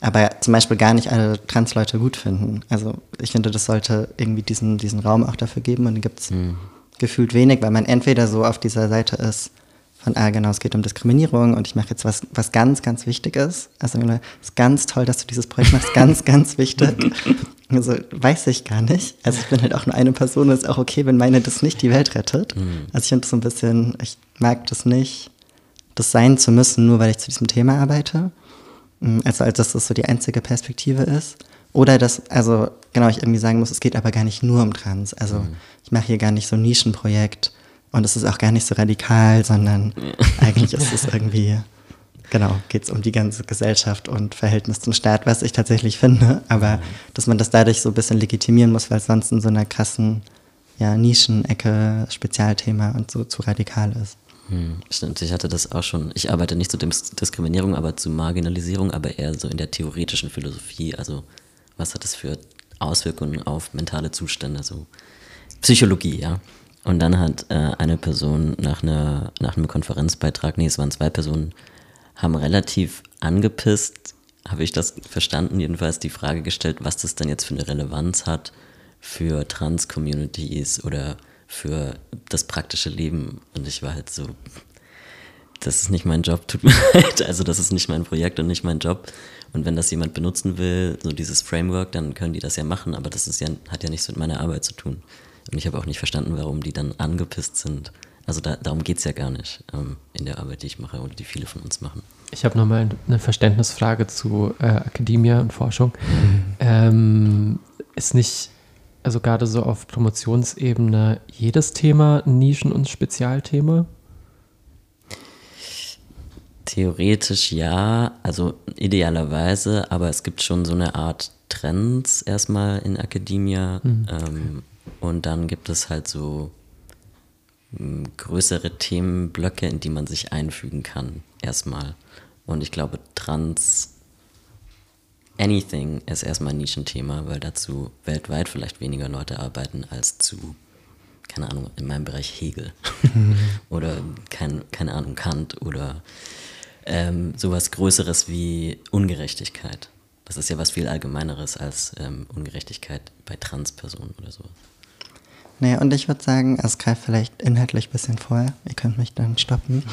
Aber zum Beispiel gar nicht alle Transleute gut finden. Also ich finde, das sollte irgendwie diesen, diesen Raum auch dafür geben und den gibt es gefühlt wenig, weil man entweder so auf dieser Seite ist, von, ah genau, es geht um Diskriminierung und ich mache jetzt was, was ganz, ganz wichtig ist. Also es ist ganz toll, dass du dieses Projekt machst, ganz, [laughs] ganz wichtig. Also weiß ich gar nicht. Also ich bin halt auch nur eine Person, ist auch okay, wenn meine das nicht die Welt rettet. Also ich finde das so ein bisschen, ich mag das nicht, das sein zu müssen, nur weil ich zu diesem Thema arbeite. Mm, Also als dass das so die einzige Perspektive ist. Oder dass, also genau, ich irgendwie sagen muss, es geht aber gar nicht nur um Trans. Also ich mache hier gar nicht so ein Nischenprojekt und es ist auch gar nicht so radikal, sondern [laughs] eigentlich ist es irgendwie, genau, geht es um die ganze Gesellschaft und Verhältnis zum Staat, was ich tatsächlich finde. Aber dass man das dadurch so ein bisschen legitimieren muss, weil es sonst in so einer krassen ja, Nischenecke, Spezialthema und so zu radikal ist. Hm, stimmt, ich hatte das auch schon. Ich arbeite nicht zu Dis Diskriminierung, aber zu Marginalisierung, aber eher so in der theoretischen Philosophie. Also, was hat das für Auswirkungen auf mentale Zustände? So Psychologie, ja. Und dann hat äh, eine Person nach, einer, nach einem Konferenzbeitrag, nee, es waren zwei Personen, haben relativ angepisst, habe ich das verstanden, jedenfalls die Frage gestellt, was das denn jetzt für eine Relevanz hat für Trans-Communities oder für das praktische Leben. Und ich war halt so, das ist nicht mein Job, tut mir [laughs] leid. Also das ist nicht mein Projekt und nicht mein Job. Und wenn das jemand benutzen will, so dieses Framework, dann können die das ja machen, aber das ist ja, hat ja nichts mit meiner Arbeit zu tun. Und ich habe auch nicht verstanden, warum die dann angepisst sind. Also da, darum geht es ja gar nicht ähm, in der Arbeit, die ich mache oder die viele von uns machen. Ich habe nochmal eine Verständnisfrage zu äh, Akademie und Forschung. Ähm, ist nicht, also gerade so auf Promotionsebene, jedes Thema ein Nischen- und Spezialthema? Theoretisch ja, also idealerweise, aber es gibt schon so eine Art Trends erstmal in Academia. Ähm, und dann gibt es halt so m, größere Themenblöcke, in die man sich einfügen kann, erstmal. Und ich glaube, Trans Anything ist erstmal ein Nischenthema, weil dazu weltweit vielleicht weniger Leute arbeiten als zu, keine Ahnung, in meinem Bereich Hegel [laughs] oder kein, keine Ahnung, Kant oder ähm, sowas Größeres wie Ungerechtigkeit. Das ist ja was viel Allgemeineres als ähm, Ungerechtigkeit bei Transpersonen oder sowas. Nee, und ich würde sagen, es greift vielleicht inhaltlich ein bisschen vor, ihr könnt mich dann stoppen,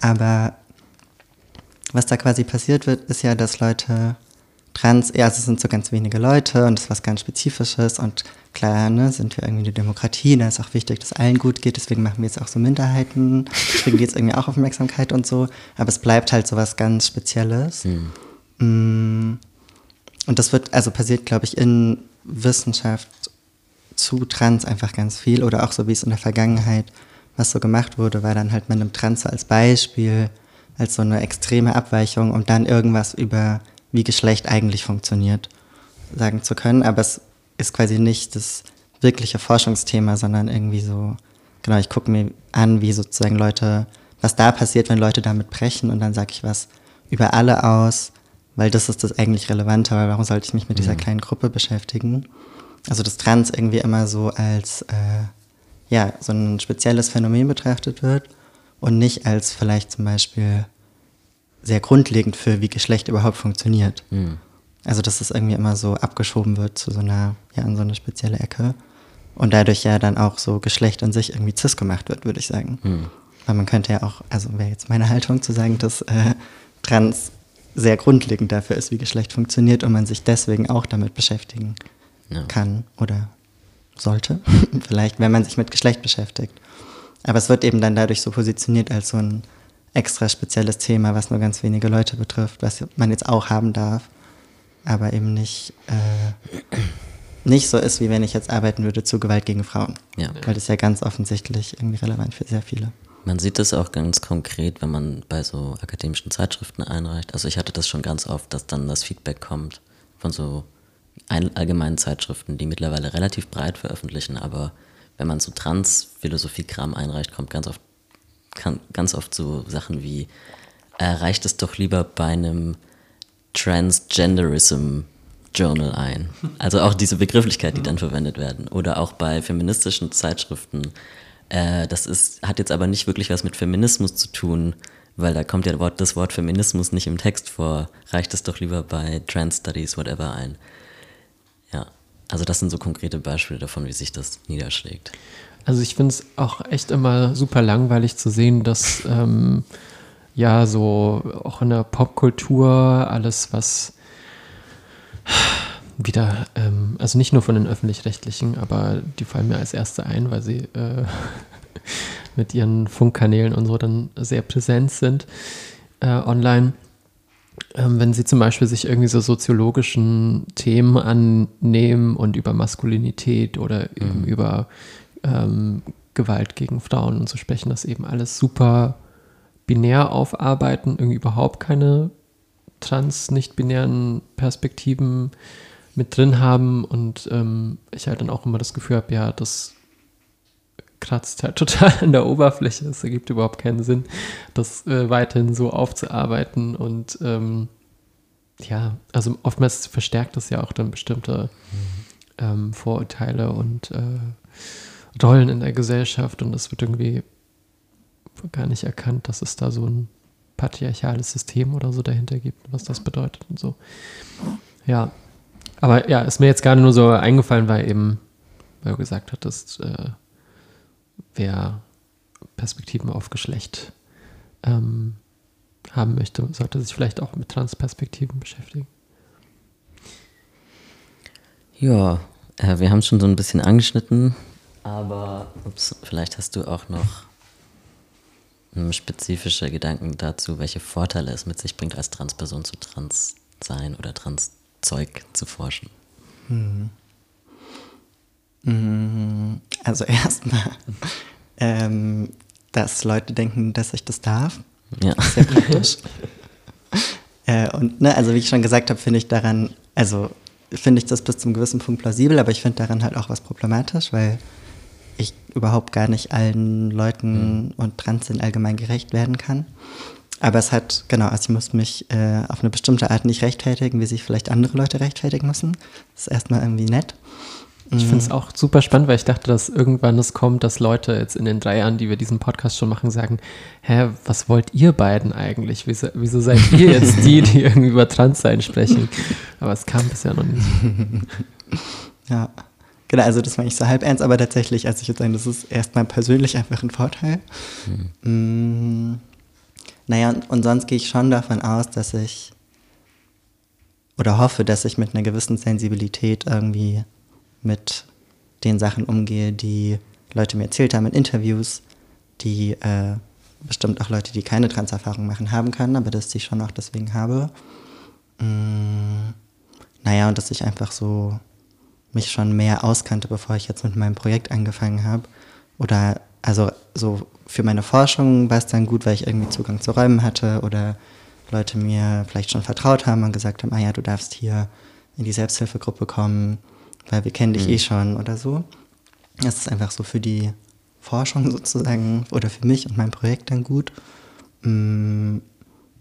aber was da quasi passiert wird, ist ja, dass Leute trans, ja, also es sind so ganz wenige Leute und es ist was ganz Spezifisches und klar, ne, sind wir irgendwie eine Demokratie, da ist auch wichtig, dass allen gut geht, deswegen machen wir jetzt auch so Minderheiten, kriegen die jetzt irgendwie auch Aufmerksamkeit und so, aber es bleibt halt so was ganz Spezielles. Mm, Und das wird, also passiert, glaube ich, in Wissenschaft zu Trans einfach ganz viel oder auch so wie es in der Vergangenheit, was so gemacht wurde, war dann halt mit einem Trans als Beispiel, als so eine extreme Abweichung, um dann irgendwas über wie Geschlecht eigentlich funktioniert sagen zu können. Aber es ist quasi nicht das wirkliche Forschungsthema, sondern irgendwie so, genau, ich gucke mir an, wie sozusagen Leute, was da passiert, wenn Leute damit brechen und dann sage ich was über alle aus, weil das ist das eigentlich Relevante, weil warum sollte ich mich mit dieser kleinen Gruppe beschäftigen? Also dass Trans irgendwie immer so als äh, ja, so ein spezielles Phänomen betrachtet wird und nicht als vielleicht zum Beispiel sehr grundlegend für wie Geschlecht überhaupt funktioniert. Also dass es irgendwie immer so abgeschoben wird zu so einer, ja, in so eine spezielle Ecke. Und dadurch ja dann auch so Geschlecht an sich irgendwie cis gemacht wird, würde ich sagen. Weil man könnte ja auch, also wäre jetzt meine Haltung zu sagen, dass äh, Trans sehr grundlegend dafür ist, wie Geschlecht funktioniert und man sich deswegen auch damit beschäftigen Ja. kann oder sollte. [laughs] Vielleicht, wenn man sich mit Geschlecht beschäftigt. Aber es wird eben dann dadurch so positioniert als so ein extra spezielles Thema, was nur ganz wenige Leute betrifft, was man jetzt auch haben darf. aber eben nicht, äh, nicht so ist, wie wenn ich jetzt arbeiten würde zu Gewalt gegen Frauen. Ja. Weil das ist ja ganz offensichtlich irgendwie relevant für sehr viele. Man sieht das auch ganz konkret, wenn man bei so akademischen Zeitschriften einreicht. Also ich hatte das schon ganz oft, dass dann das Feedback kommt von so allgemeinen Zeitschriften, die mittlerweile relativ breit veröffentlichen, aber wenn man so Trans-Philosophie-Kram einreicht, kommt ganz oft, kann, ganz oft so Sachen wie, äh, reicht es doch lieber bei einem Transgenderism Journal ein. Also auch diese Begrifflichkeit, die dann verwendet werden. Oder auch bei feministischen Zeitschriften. Äh, das ist, hat jetzt aber nicht wirklich was mit Feminismus zu tun, weil da kommt ja das Wort Feminismus nicht im Text vor. Reicht es doch lieber bei Trans Studies, whatever ein. Ja, also das sind so konkrete Beispiele davon, wie sich das niederschlägt. Also ich finde es auch echt immer super langweilig zu sehen, dass ähm, ja so auch in der Popkultur alles, was wieder, ähm, also nicht nur von den öffentlich-rechtlichen, aber die fallen mir als erste ein, weil sie äh, [laughs] mit ihren Funkkanälen und so dann sehr präsent sind äh, online. Ähm, wenn sie zum Beispiel sich irgendwie so soziologischen Themen annehmen und über Maskulinität oder eben mhm. über ähm, Gewalt gegen Frauen und so sprechen, das eben alles super binär aufarbeiten, irgendwie überhaupt keine trans, nicht-binären Perspektiven mit drin haben und ähm, ich halt dann auch immer das Gefühl habe, ja, das kratzt halt [laughs] total an der Oberfläche. Es ergibt überhaupt keinen Sinn, das äh, weiterhin so aufzuarbeiten und ähm, ja, also oftmals verstärkt das ja auch dann bestimmte ähm, Vorurteile und äh, Rollen in der Gesellschaft und es wird irgendwie gar nicht erkannt, dass es da so ein patriarchales System oder so dahinter gibt, was das bedeutet und so. Ja, aber ja, ist mir jetzt gerade nur so eingefallen, weil eben, weil du gesagt hattest, äh, wer Perspektiven auf Geschlecht ähm, haben möchte, sollte sich vielleicht auch mit Transperspektiven beschäftigen. Ja, äh, wir haben schon so ein bisschen angeschnitten, aber ups, vielleicht hast du auch noch spezifische Gedanken dazu, welche Vorteile es mit sich bringt, als Transperson zu trans sein oder Transzeug zu forschen? Hm. Also erstmal, ähm, dass Leute denken, dass ich das darf. Ja. Sehr praktisch. [laughs] äh, und ne, also wie ich schon gesagt habe, finde ich daran, also finde ich das bis zum gewissen Punkt plausibel, aber ich finde daran halt auch was problematisch, weil ich überhaupt gar nicht allen Leuten mhm. und Trans allgemein gerecht werden kann. Aber es hat, genau, also ich muss mich äh, auf eine bestimmte Art nicht rechtfertigen, wie sich vielleicht andere Leute rechtfertigen müssen. Das ist erstmal irgendwie nett. Ich finde es mhm. auch super spannend, weil ich dachte, dass irgendwann es kommt, dass Leute jetzt in den drei Jahren, die wir diesen Podcast schon machen, sagen, hä, was wollt ihr beiden eigentlich? Wieso, wieso seid ihr jetzt die, die [laughs] irgendwie über Transsein sprechen? Aber es kam bisher noch nicht. [laughs] Ja. Genau, also das war nicht so halb ernst, aber tatsächlich, also ich würde sagen, das ist erstmal persönlich einfach ein Vorteil. Mhm. Mm, naja, und, und sonst gehe ich schon davon aus, dass ich oder hoffe, dass ich mit einer gewissen Sensibilität irgendwie mit den Sachen umgehe, die Leute mir erzählt haben in Interviews, die äh, bestimmt auch Leute, die keine Transerfahrung machen, haben können, aber dass ich schon auch deswegen habe. Mm, naja, und dass ich einfach so mich schon mehr auskannte, bevor ich jetzt mit meinem Projekt angefangen habe. Oder also so für meine Forschung war es dann gut, weil ich irgendwie Zugang zu Räumen hatte oder Leute mir vielleicht schon vertraut haben und gesagt haben, ah ja, du darfst hier in die Selbsthilfegruppe kommen, weil wir kennen dich mhm. eh schon oder so. Das ist einfach so für die Forschung sozusagen oder für mich und mein Projekt dann gut. Mm,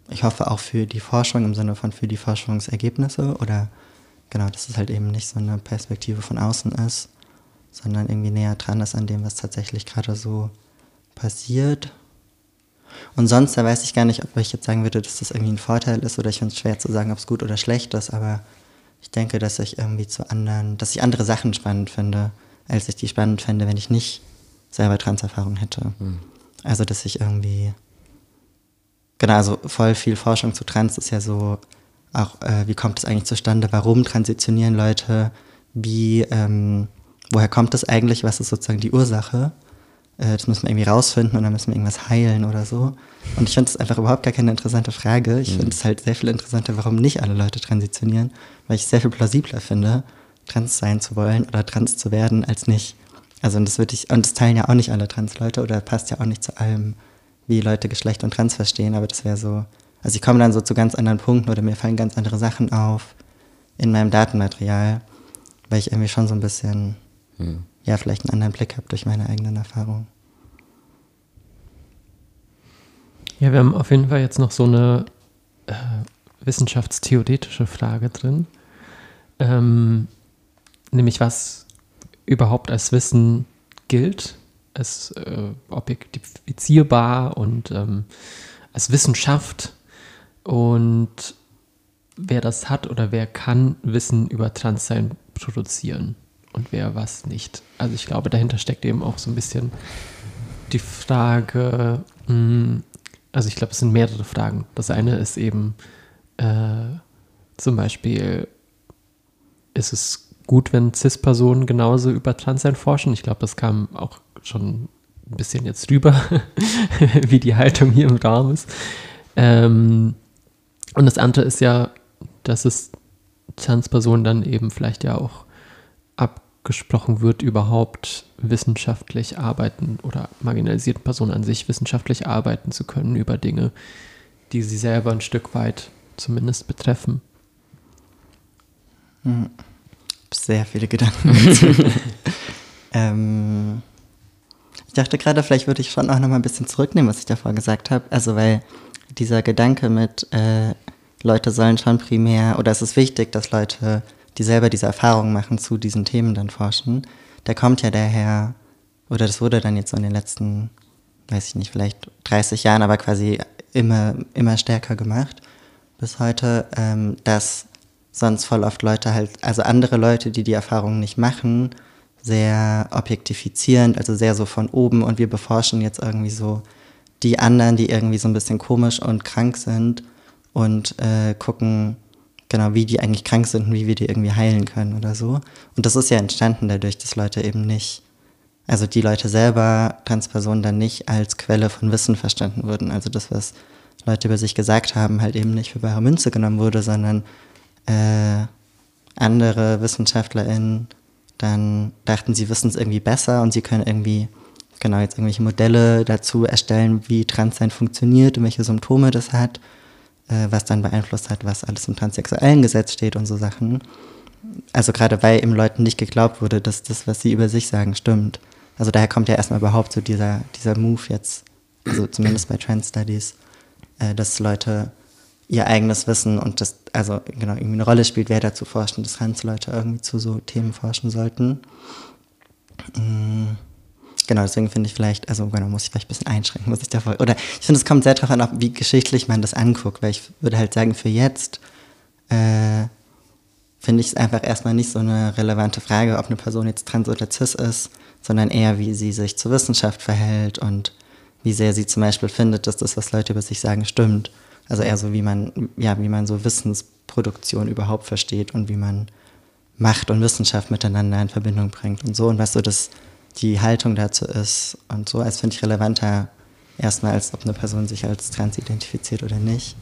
ich hoffe auch für die Forschung im Sinne von für die Forschungsergebnisse oder genau, dass es halt eben nicht so eine Perspektive von außen ist, sondern irgendwie näher dran ist an dem, was tatsächlich gerade so passiert. Und sonst, da weiß ich gar nicht, ob ich jetzt sagen würde, dass das irgendwie ein Vorteil ist oder ich finde es schwer zu sagen, ob es gut oder schlecht ist, aber ich denke, dass ich irgendwie zu anderen, dass ich andere Sachen spannend finde, als ich die spannend fände, wenn ich nicht selber Transerfahrung hätte. Mhm. Also, dass ich irgendwie, genau, also voll viel Forschung zu Trans ist ja so, auch, äh, wie kommt es eigentlich zustande, warum transitionieren Leute, wie, ähm, woher kommt das eigentlich, was ist sozusagen die Ursache? Äh, das müssen wir irgendwie rausfinden und dann müssen wir irgendwas heilen oder so. Und ich finde es einfach überhaupt gar keine interessante Frage. Ich mhm. finde es halt sehr viel interessanter, warum nicht alle Leute transitionieren, weil ich es sehr viel plausibler finde, trans sein zu wollen oder trans zu werden, als nicht. Also und das würde ich, und das teilen ja auch nicht alle Trans-Leute oder passt ja auch nicht zu allem, wie Leute Geschlecht und Trans verstehen, aber das wäre so, also ich komme dann so zu ganz anderen Punkten oder mir fallen ganz andere Sachen auf in meinem Datenmaterial, weil ich irgendwie schon so ein bisschen, hm. Ja, vielleicht einen anderen Blick habe durch meine eigenen Erfahrungen. Ja, wir haben auf jeden Fall jetzt noch so eine äh, wissenschaftstheoretische Frage drin. Ähm, nämlich was überhaupt als Wissen gilt, als äh, objektifizierbar und ähm, als Wissenschaft und wer das hat oder wer kann Wissen über Transsein produzieren und wer was nicht. Also ich glaube, dahinter steckt eben auch so ein bisschen die Frage, hm, also ich glaube, es sind mehrere Fragen. Das eine ist eben äh, zum Beispiel, ist es gut, wenn CIS-Personen genauso über Transsein forschen. Ich glaube, das kam auch schon ein bisschen jetzt rüber, [laughs] wie die Haltung hier im Raum ist. Ähm, und das andere ist ja, dass es Transpersonen dann eben vielleicht ja auch abgesprochen wird, überhaupt wissenschaftlich arbeiten oder marginalisierten Personen an sich wissenschaftlich arbeiten zu können über Dinge, die sie selber ein Stück weit zumindest betreffen. Hm sehr viele Gedanken [laughs] ähm, ich dachte gerade, vielleicht würde ich schon auch noch mal ein bisschen zurücknehmen, was ich davor gesagt habe. Also, weil dieser Gedanke mit, äh, Leute sollen schon primär, oder es ist wichtig, dass Leute, die selber diese Erfahrungen machen, zu diesen Themen dann forschen, der kommt ja daher, oder das wurde dann jetzt so in den letzten, weiß ich nicht, vielleicht 30 Jahren, aber quasi immer, immer stärker gemacht. Bis heute, ähm, dass sonst voll oft Leute halt, also andere Leute, die die Erfahrungen nicht machen, sehr objektifizierend, also sehr so von oben und wir beforschen jetzt irgendwie so die anderen, die irgendwie so ein bisschen komisch und krank sind und äh, gucken, genau, wie die eigentlich krank sind und wie wir die irgendwie heilen können oder so. Und das ist ja entstanden dadurch, dass Leute eben nicht, also die Leute selber, Transpersonen dann nicht als Quelle von Wissen verstanden wurden. Also das, was Leute über sich gesagt haben, halt eben nicht für bare Münze genommen wurde, sondern äh, andere WissenschaftlerInnen dann dachten, sie wissen es irgendwie besser und sie können irgendwie genau jetzt irgendwelche Modelle dazu erstellen, wie Transsein funktioniert und welche Symptome das hat, äh, was dann beeinflusst hat, was alles im transsexuellen Gesetz steht und so Sachen. Also gerade weil eben Leuten nicht geglaubt wurde, dass das, was sie über sich sagen, stimmt. Also daher kommt ja erstmal überhaupt so dieser, dieser Move jetzt, also zumindest bei Trans Studies, äh, dass Leute ihr eigenes Wissen und das, also genau, irgendwie eine Rolle spielt, wer dazu forscht und dass Trans-Leute irgendwie zu so Themen forschen sollten. Mhm. Genau, deswegen finde ich vielleicht, also genau, muss ich vielleicht ein bisschen einschränken, was ich davor, oder ich finde, es kommt sehr darauf an, wie geschichtlich man das anguckt, weil ich würde halt sagen, für jetzt äh, finde ich es einfach erstmal nicht so eine relevante Frage, ob eine Person jetzt trans oder cis ist, sondern eher, wie sie sich zur Wissenschaft verhält und wie sehr sie zum Beispiel findet, dass das, was Leute über sich sagen, stimmt. Also eher so, wie man, ja, wie man so Wissensproduktion überhaupt versteht und wie man Macht und Wissenschaft miteinander in Verbindung bringt und so und was so das, die Haltung dazu ist und so. als finde ich relevanter erstmal, als ob eine Person sich als trans identifiziert oder nicht.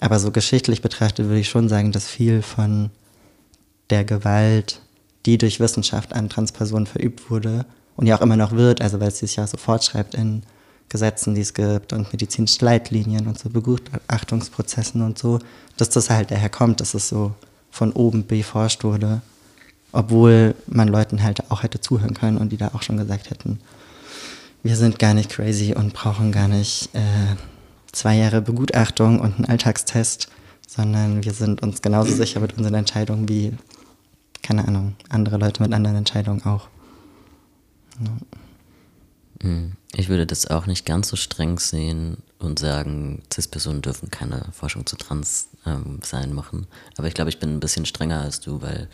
Aber so geschichtlich betrachtet würde ich schon sagen, dass viel von der Gewalt, die durch Wissenschaft an Transpersonen verübt wurde und ja auch immer noch wird, also weil es sich ja so fortschreibt in Gesetzen, die es gibt und medizinischen Leitlinien und so Begutachtungsprozessen und so, dass das halt daher kommt, dass es so von oben beforscht wurde, obwohl man Leuten halt auch hätte zuhören können und die da auch schon gesagt hätten, wir sind gar nicht crazy und brauchen gar nicht äh, zwei Jahre Begutachtung und einen Alltagstest, sondern wir sind uns genauso sicher mit unseren Entscheidungen wie, keine Ahnung, andere Leute mit anderen Entscheidungen auch. Ja. Hm. Ich würde das auch nicht ganz so streng sehen und sagen, CIS-Personen dürfen keine Forschung zu Trans ähm, sein machen. Aber ich glaube, ich bin ein bisschen strenger als du, weil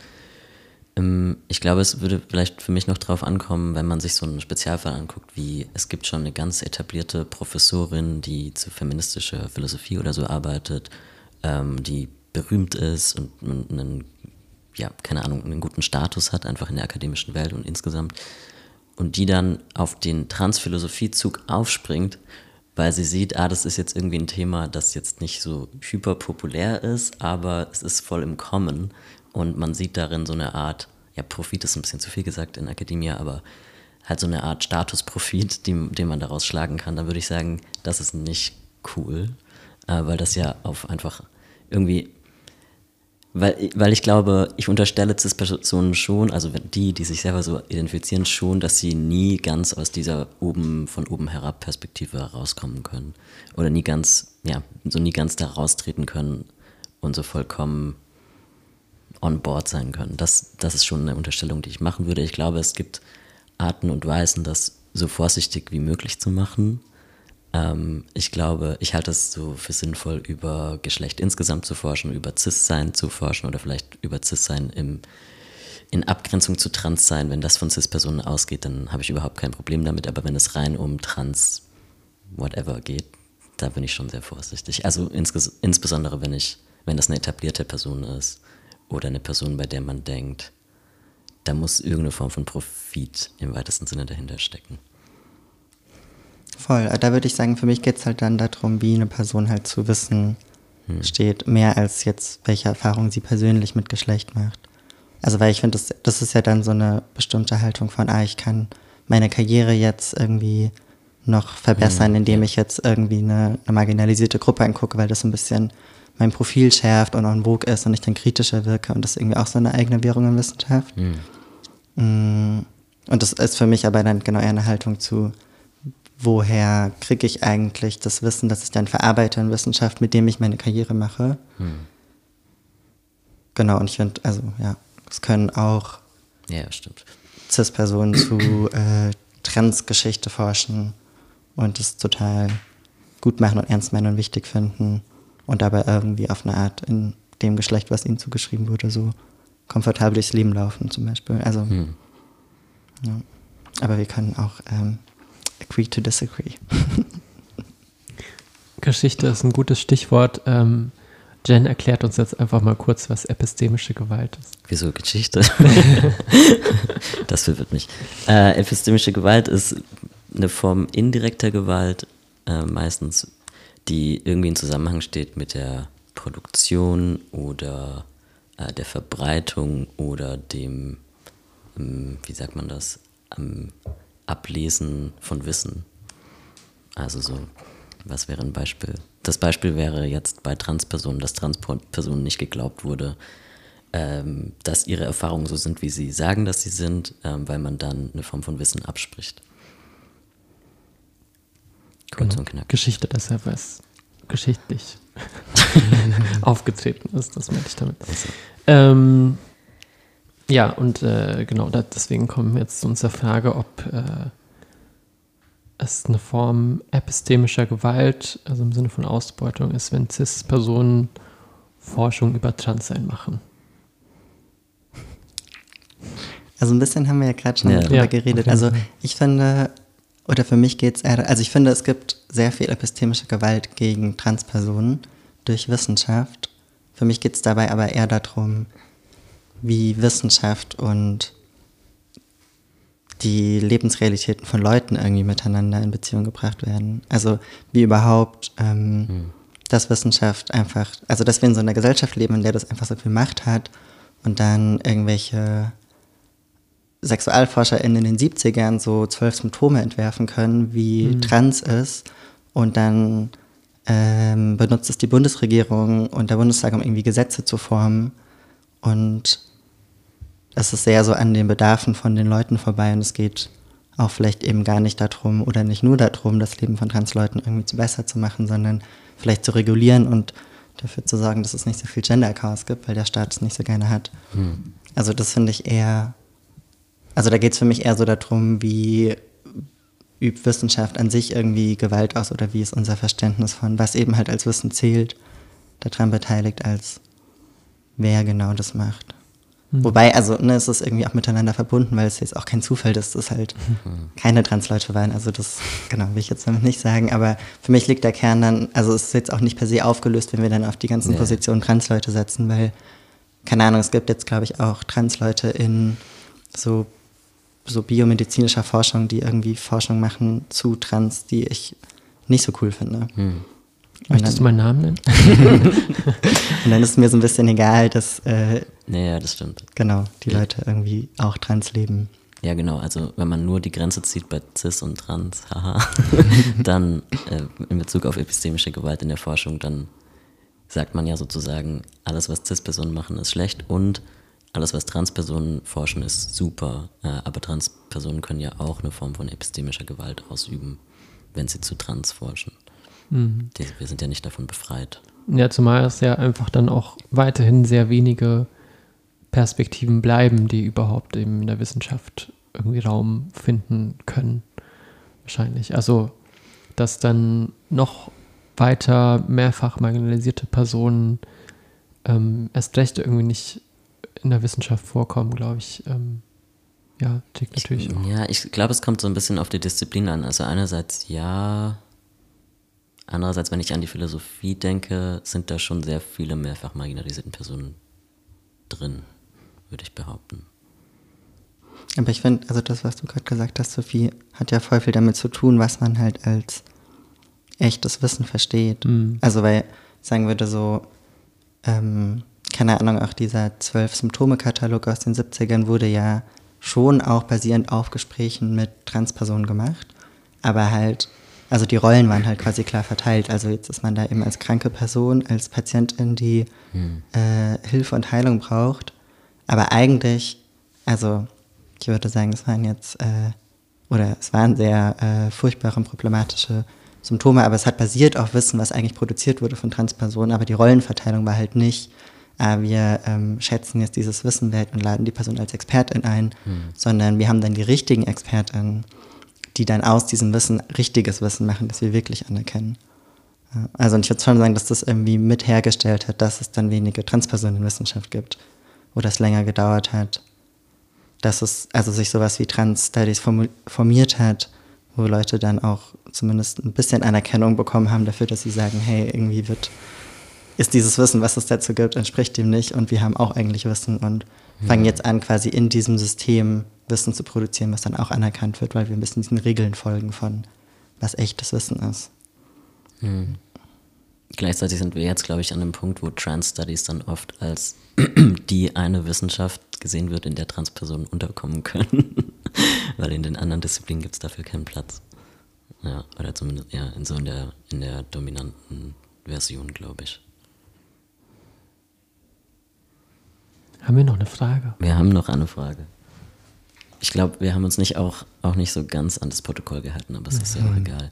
ich glaube, es würde vielleicht für mich noch drauf ankommen, wenn man sich so einen Spezialfall anguckt, wie es gibt schon eine ganz etablierte Professorin, die zu feministischer Philosophie oder so arbeitet, ähm, die berühmt ist und, und einen, ja, keine Ahnung, einen guten Status hat, einfach in der akademischen Welt und insgesamt und die dann auf den Transphilosophie-Zug aufspringt, weil sie sieht, ah, das ist jetzt irgendwie ein Thema, das jetzt nicht so hyperpopulär ist, aber es ist voll im Kommen und man sieht darin so eine Art, ja, Profit ist ein bisschen zu viel gesagt in Akademie, aber halt so eine Art Statusprofit, den, den man daraus schlagen kann, dann würde ich sagen, das ist nicht cool, äh, weil das ja auf einfach irgendwie weil, weil ich glaube, ich unterstelle CIS-Personen schon, also die, die sich selber so identifizieren, schon, dass sie nie ganz aus dieser oben, von oben herab Perspektive herauskommen können. Oder nie ganz, ja, so nie ganz da raustreten können und so vollkommen on board sein können. Das, das ist schon eine Unterstellung, die ich machen würde. Ich glaube, es gibt Arten und Weisen, das so vorsichtig wie möglich zu machen. Ähm, ich glaube, ich halte es so für sinnvoll, über Geschlecht insgesamt zu forschen, über Cis-Sein zu forschen oder vielleicht über Cis-Sein im, in Abgrenzung zu Trans-Sein. Wenn das von Cis-Personen ausgeht, dann habe ich überhaupt kein Problem damit. Aber wenn es rein um Trans, whatever geht, da bin ich schon sehr vorsichtig. Also insbesondere, wenn ich, wenn das eine etablierte Person ist oder eine Person, bei der man denkt, da muss irgendeine Form von Profit im weitesten Sinne dahinter stecken. Voll. Da würde ich sagen, für mich geht es halt dann darum, wie eine Person halt zu wissen hm. steht, mehr als jetzt, welche Erfahrungen sie persönlich mit Geschlecht macht. Also weil ich finde, das, das ist ja dann so eine bestimmte Haltung von, ah, ich kann meine Karriere jetzt irgendwie noch verbessern, hm, indem ich jetzt irgendwie eine, eine, marginalisierte Gruppe angucke, weil das ein bisschen mein Profil schärft und auch ein Vogue ist und ich dann kritischer wirke und das irgendwie auch so eine eigene Währung in Wissenschaft. Hm. Mm. Und das ist für mich aber dann genau eher eine Haltung zu, woher kriege ich eigentlich das Wissen, das ich dann verarbeite in Wissenschaft, mit dem ich meine Karriere mache. Hm. Genau, und ich finde, also ja, es können auch ja. CIS-Personen zu äh, Transgeschichte forschen und es total gut machen und ernst meinen und wichtig finden und dabei irgendwie auf eine Art in dem Geschlecht, was ihnen zugeschrieben wurde, so komfortabel durchs Leben laufen zum Beispiel. Also, hm. ja. aber wir können auch ähm, agree to disagree. [laughs] Geschichte ist ein gutes Stichwort. Ähm, Jen erklärt uns jetzt einfach mal kurz, was epistemische Gewalt ist. Wieso Geschichte? [laughs] [laughs] das verwirrt mich. Äh, epistemische Gewalt ist eine Form indirekter Gewalt, äh, meistens, die irgendwie in Zusammenhang steht mit der Produktion oder äh, der Verbreitung oder dem, ähm, wie sagt man das, ähm, Ablesen von Wissen. Also so, was wäre ein Beispiel? Das Beispiel wäre jetzt bei Transpersonen, dass Transpersonen nicht geglaubt wurde, ähm, dass ihre Erfahrungen so sind, wie sie sagen, dass sie sind, ähm, weil man dann eine Form von Wissen abspricht. Kurz genau. und knapp. Geschichte deshalb, weil es geschichtlich [laughs] aufgetreten ist, das meinte ich damit. Also. Ähm, ja, und äh, genau, da, deswegen kommen wir jetzt zu unserer Frage, ob äh, es eine Form epistemischer Gewalt, also im Sinne von Ausbeutung ist, wenn CIS-Personen Forschung über Transsein machen. Also ein bisschen haben wir ja gerade schon ja. darüber ja, geredet. Also ich finde, oder für mich geht es eher, also ich finde, es gibt sehr viel epistemische Gewalt gegen Transpersonen durch Wissenschaft. Für mich geht es dabei aber eher darum, wie Wissenschaft und die Lebensrealitäten von Leuten irgendwie miteinander in Beziehung gebracht werden. Also wie überhaupt, ähm, hm. dass Wissenschaft einfach, also dass wir in so einer Gesellschaft leben, in der das einfach so viel Macht hat und dann irgendwelche SexualforscherInnen in den 70ern so zwölf Symptome entwerfen können, wie mhm. trans ist und dann ähm, benutzt es die Bundesregierung und der Bundestag, um irgendwie Gesetze zu formen und es ist sehr so an den Bedarfen von den Leuten vorbei und es geht auch vielleicht eben gar nicht darum oder nicht nur darum, das Leben von Transleuten irgendwie zu besser zu machen, sondern vielleicht zu regulieren und dafür zu sorgen, dass es nicht so viel Gender-Chaos gibt, weil der Staat es nicht so gerne hat. Hm. Also das finde ich eher, also da geht es für mich eher so darum, wie übt Wissenschaft an sich irgendwie Gewalt aus oder wie ist unser Verständnis von, was eben halt als Wissen zählt, daran beteiligt, als wer genau das macht. Mhm. Wobei, also ne, es ist irgendwie auch miteinander verbunden, weil es jetzt auch kein Zufall ist, dass es halt mhm. keine Transleute waren. Also das, genau, will ich jetzt damit nicht sagen. Aber für mich liegt der Kern dann, also es ist jetzt auch nicht per se aufgelöst, wenn wir dann auf die ganzen ja. Positionen Transleute setzen, weil, keine Ahnung, es gibt jetzt, glaube ich, auch Transleute in so so biomedizinischer Forschung, die irgendwie Forschung machen zu Trans, die ich nicht so cool finde. Hm. Möchtest du meinen Namen nennen? [laughs] und dann ist es mir so ein bisschen egal, dass äh, ja, das stimmt. Genau, die Leute irgendwie auch trans leben. Ja, genau. Also wenn man nur die Grenze zieht bei Cis und Trans, [laughs] haha, [laughs] dann äh, in Bezug auf epistemische Gewalt in der Forschung, dann sagt man ja sozusagen, alles, was Cis-Personen machen, ist schlecht und alles, was Trans-Personen forschen, ist super. Äh, aber Trans-Personen können ja auch eine Form von epistemischer Gewalt ausüben, wenn sie zu Trans forschen. Mhm. Wir sind ja nicht davon befreit. Ja, zumal es ja einfach dann auch weiterhin sehr wenige Perspektiven bleiben, die überhaupt eben in der Wissenschaft irgendwie Raum finden können. Wahrscheinlich. Also, dass dann noch weiter mehrfach marginalisierte Personen ähm, erst recht irgendwie nicht in der Wissenschaft vorkommen, glaube ich. Ähm, ja, tickt natürlich ich, auch. Ja, ich glaube, es kommt so ein bisschen auf die Disziplin an. Also einerseits ja, andererseits, wenn ich an die Philosophie denke, sind da schon sehr viele mehrfach marginalisierten Personen drin würde ich behaupten. Aber ich finde, also das, was du gerade gesagt hast, Sophie, hat ja voll viel damit zu tun, was man halt als echtes Wissen versteht. Mhm. Also weil, sagen würde so, ähm, keine Ahnung, auch dieser Zwölf-Symptome-Katalog aus den 70ern wurde ja schon auch basierend auf Gesprächen mit Transpersonen gemacht, aber halt, also die Rollen waren halt quasi klar verteilt. Also jetzt ist man da eben als kranke Person, als Patientin, die mhm. äh, Hilfe und Heilung braucht aber eigentlich, also ich würde sagen, es waren jetzt, äh, oder es waren sehr äh, furchtbare und problematische Symptome, aber es hat basiert auf Wissen, was eigentlich produziert wurde von Transpersonen, aber die Rollenverteilung war halt nicht, wir ähm, schätzen jetzt dieses Wissen wert und laden die Person als Expertin ein, mhm. sondern wir haben dann die richtigen Expertinnen, die dann aus diesem Wissen richtiges Wissen machen, das wir wirklich anerkennen. Also und ich würde schon sagen, dass das irgendwie mit hergestellt hat, dass es dann wenige Transpersonen in Wissenschaft gibt wo das länger gedauert hat, dass es also sich sowas wie Trans Studies formiert hat, wo Leute dann auch zumindest ein bisschen Anerkennung bekommen haben dafür, dass sie sagen, hey, irgendwie wird ist dieses Wissen, was es dazu gibt, entspricht dem nicht und wir haben auch eigentlich Wissen und mhm. fangen jetzt an, quasi in diesem System Wissen zu produzieren, was dann auch anerkannt wird, weil wir ein bisschen diesen Regeln folgen von, was echtes Wissen ist. Mhm. Gleichzeitig sind wir jetzt, glaube ich, an einem Punkt, wo Trans Studies dann oft als [clears throat] die eine Wissenschaft gesehen wird, in der Transpersonen unterkommen können. [laughs] Weil in den anderen Disziplinen gibt es dafür keinen Platz. Ja, oder zumindest ja, in so in der, in der dominanten Version, glaube ich. Haben wir noch eine Frage? Wir haben noch eine Frage. Ich glaube, wir haben uns nicht auch, auch nicht so ganz an das Protokoll gehalten, aber es ist ja auch egal.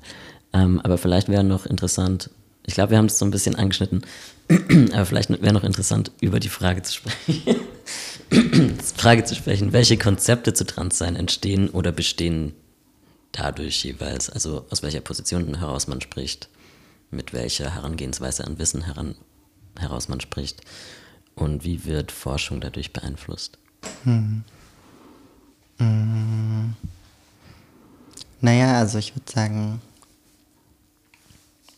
Ähm, aber vielleicht wäre noch interessant, ich glaube, wir haben es so ein bisschen angeschnitten, [clears throat] aber vielleicht wäre noch interessant, über die Frage zu sprechen. [clears throat] Frage zu sprechen, welche Konzepte zu Transsein entstehen oder bestehen dadurch jeweils, also aus welcher Position heraus man spricht, mit welcher Herangehensweise an Wissen heran, heraus man spricht und wie wird Forschung dadurch beeinflusst? Hm. Hm. Naja, also ich würde sagen,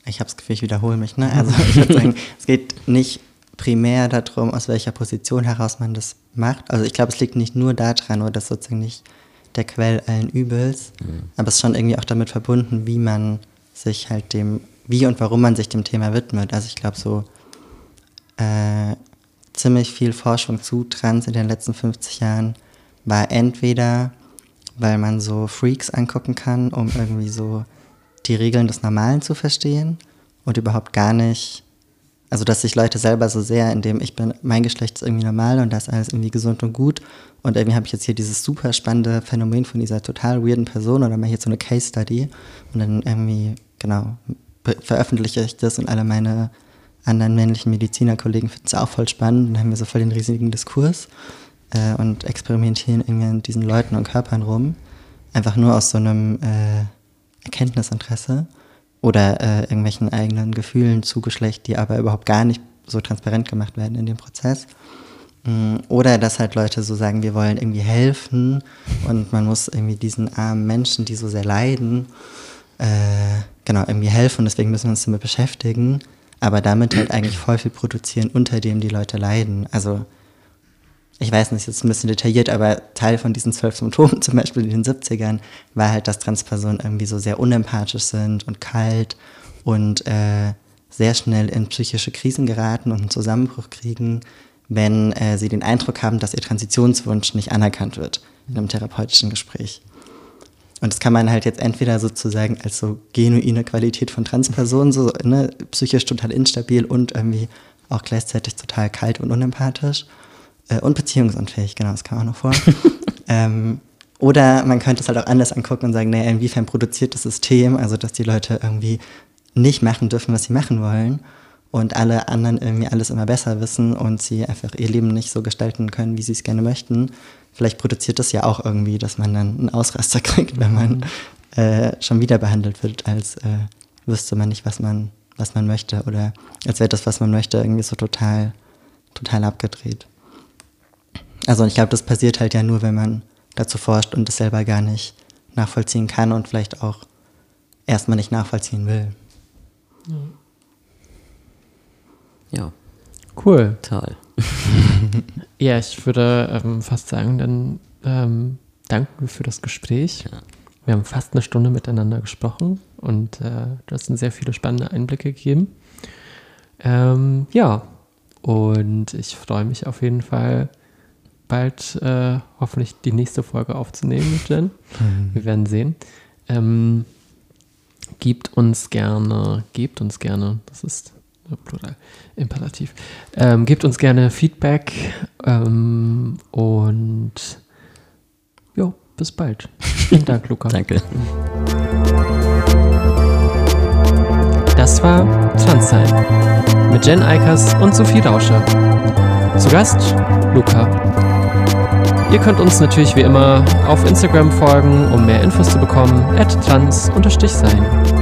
ich habe das Gefühl, ich wiederhole mich. Ne? Also ich würde sagen, [laughs] es geht nicht primär darum, aus welcher Position heraus man das macht. Also ich glaube, es liegt nicht nur daran, oder das ist sozusagen nicht der Quell allen Übels, mhm. aber es ist schon irgendwie auch damit verbunden, wie man sich halt dem, wie und warum man sich dem Thema widmet. Also ich glaube, so äh, ziemlich viel Forschung zu Trans in den letzten 50 Jahren war entweder, weil man so Freaks angucken kann, um irgendwie so die Regeln des Normalen zu verstehen und überhaupt gar nicht, also dass sich Leute selber so sehr in dem, ich bin, mein Geschlecht ist irgendwie normal und das alles irgendwie gesund und gut und irgendwie habe ich jetzt hier dieses super spannende Phänomen von dieser total weirden Person oder mal hier so eine Case Study und dann irgendwie, genau, veröffentliche ich das und alle meine anderen männlichen Medizinerkollegen finden es auch voll spannend und haben wir so voll den riesigen Diskurs äh, und experimentieren irgendwie an diesen Leuten und Körpern rum. Einfach nur aus so einem äh, Erkenntnisinteresse oder äh, irgendwelchen eigenen Gefühlen zu Geschlecht, die aber überhaupt gar nicht so transparent gemacht werden in dem Prozess. Mm, oder dass halt Leute so sagen, wir wollen irgendwie helfen und man muss irgendwie diesen armen Menschen, die so sehr leiden, äh, genau, irgendwie helfen und deswegen müssen wir uns damit beschäftigen, aber damit halt eigentlich voll viel produzieren, unter dem die Leute leiden. Also ich weiß nicht, jetzt ein bisschen detailliert, aber Teil von diesen zwölf Symptomen, [laughs] zum Beispiel in den 70ern, war halt, dass Transpersonen irgendwie so sehr unempathisch sind und kalt und äh, sehr schnell in psychische Krisen geraten und einen Zusammenbruch kriegen, wenn äh, sie den Eindruck haben, dass ihr Transitionswunsch nicht anerkannt wird in einem therapeutischen Gespräch. Und das kann man halt jetzt entweder sozusagen als so genuine Qualität von Transpersonen, so ne, psychisch total instabil und irgendwie auch gleichzeitig total kalt und unempathisch äh, und beziehungsunfähig, genau, das kam auch noch vor. [laughs] ähm, oder man könnte es halt auch anders angucken und sagen, naja, inwiefern produziert das System, also dass die Leute irgendwie nicht machen dürfen, was sie machen wollen und alle anderen irgendwie alles immer besser wissen und sie einfach ihr Leben nicht so gestalten können, wie sie es gerne möchten. Vielleicht produziert das ja auch irgendwie, dass man dann einen Ausraster [laughs] kriegt, wenn man äh, schon wieder behandelt wird, als äh, wüsste man nicht, was man, was man möchte oder als wäre das, was man möchte, irgendwie so total, total abgedreht. Also ich glaube, das passiert halt ja nur, wenn man dazu forscht und es selber gar nicht nachvollziehen kann und vielleicht auch erstmal nicht nachvollziehen will. Ja. Cool. Toll. [laughs] ja, ich würde ähm, fast sagen, dann ähm, danken wir für das Gespräch. Ja. Wir haben fast eine Stunde miteinander gesprochen und äh, du hast uns sehr viele spannende Einblicke gegeben. Ähm, ja, und ich freue mich auf jeden Fall, bald äh, hoffentlich die nächste Folge aufzunehmen mit Jen. Mhm. Wir werden sehen. Ähm, gebt uns gerne, gebt uns gerne, das ist plural, imperativ, ähm, gebt uns gerne Feedback ähm, und jo, bis bald. Vielen Dank, Luca. [laughs] Danke. Das war Transsein mit Jen Eikers und Sophie Rauscher. Zu Gast Luca. Ihr könnt uns natürlich wie immer auf Instagram folgen, um mehr Infos zu bekommen, at trans-sein.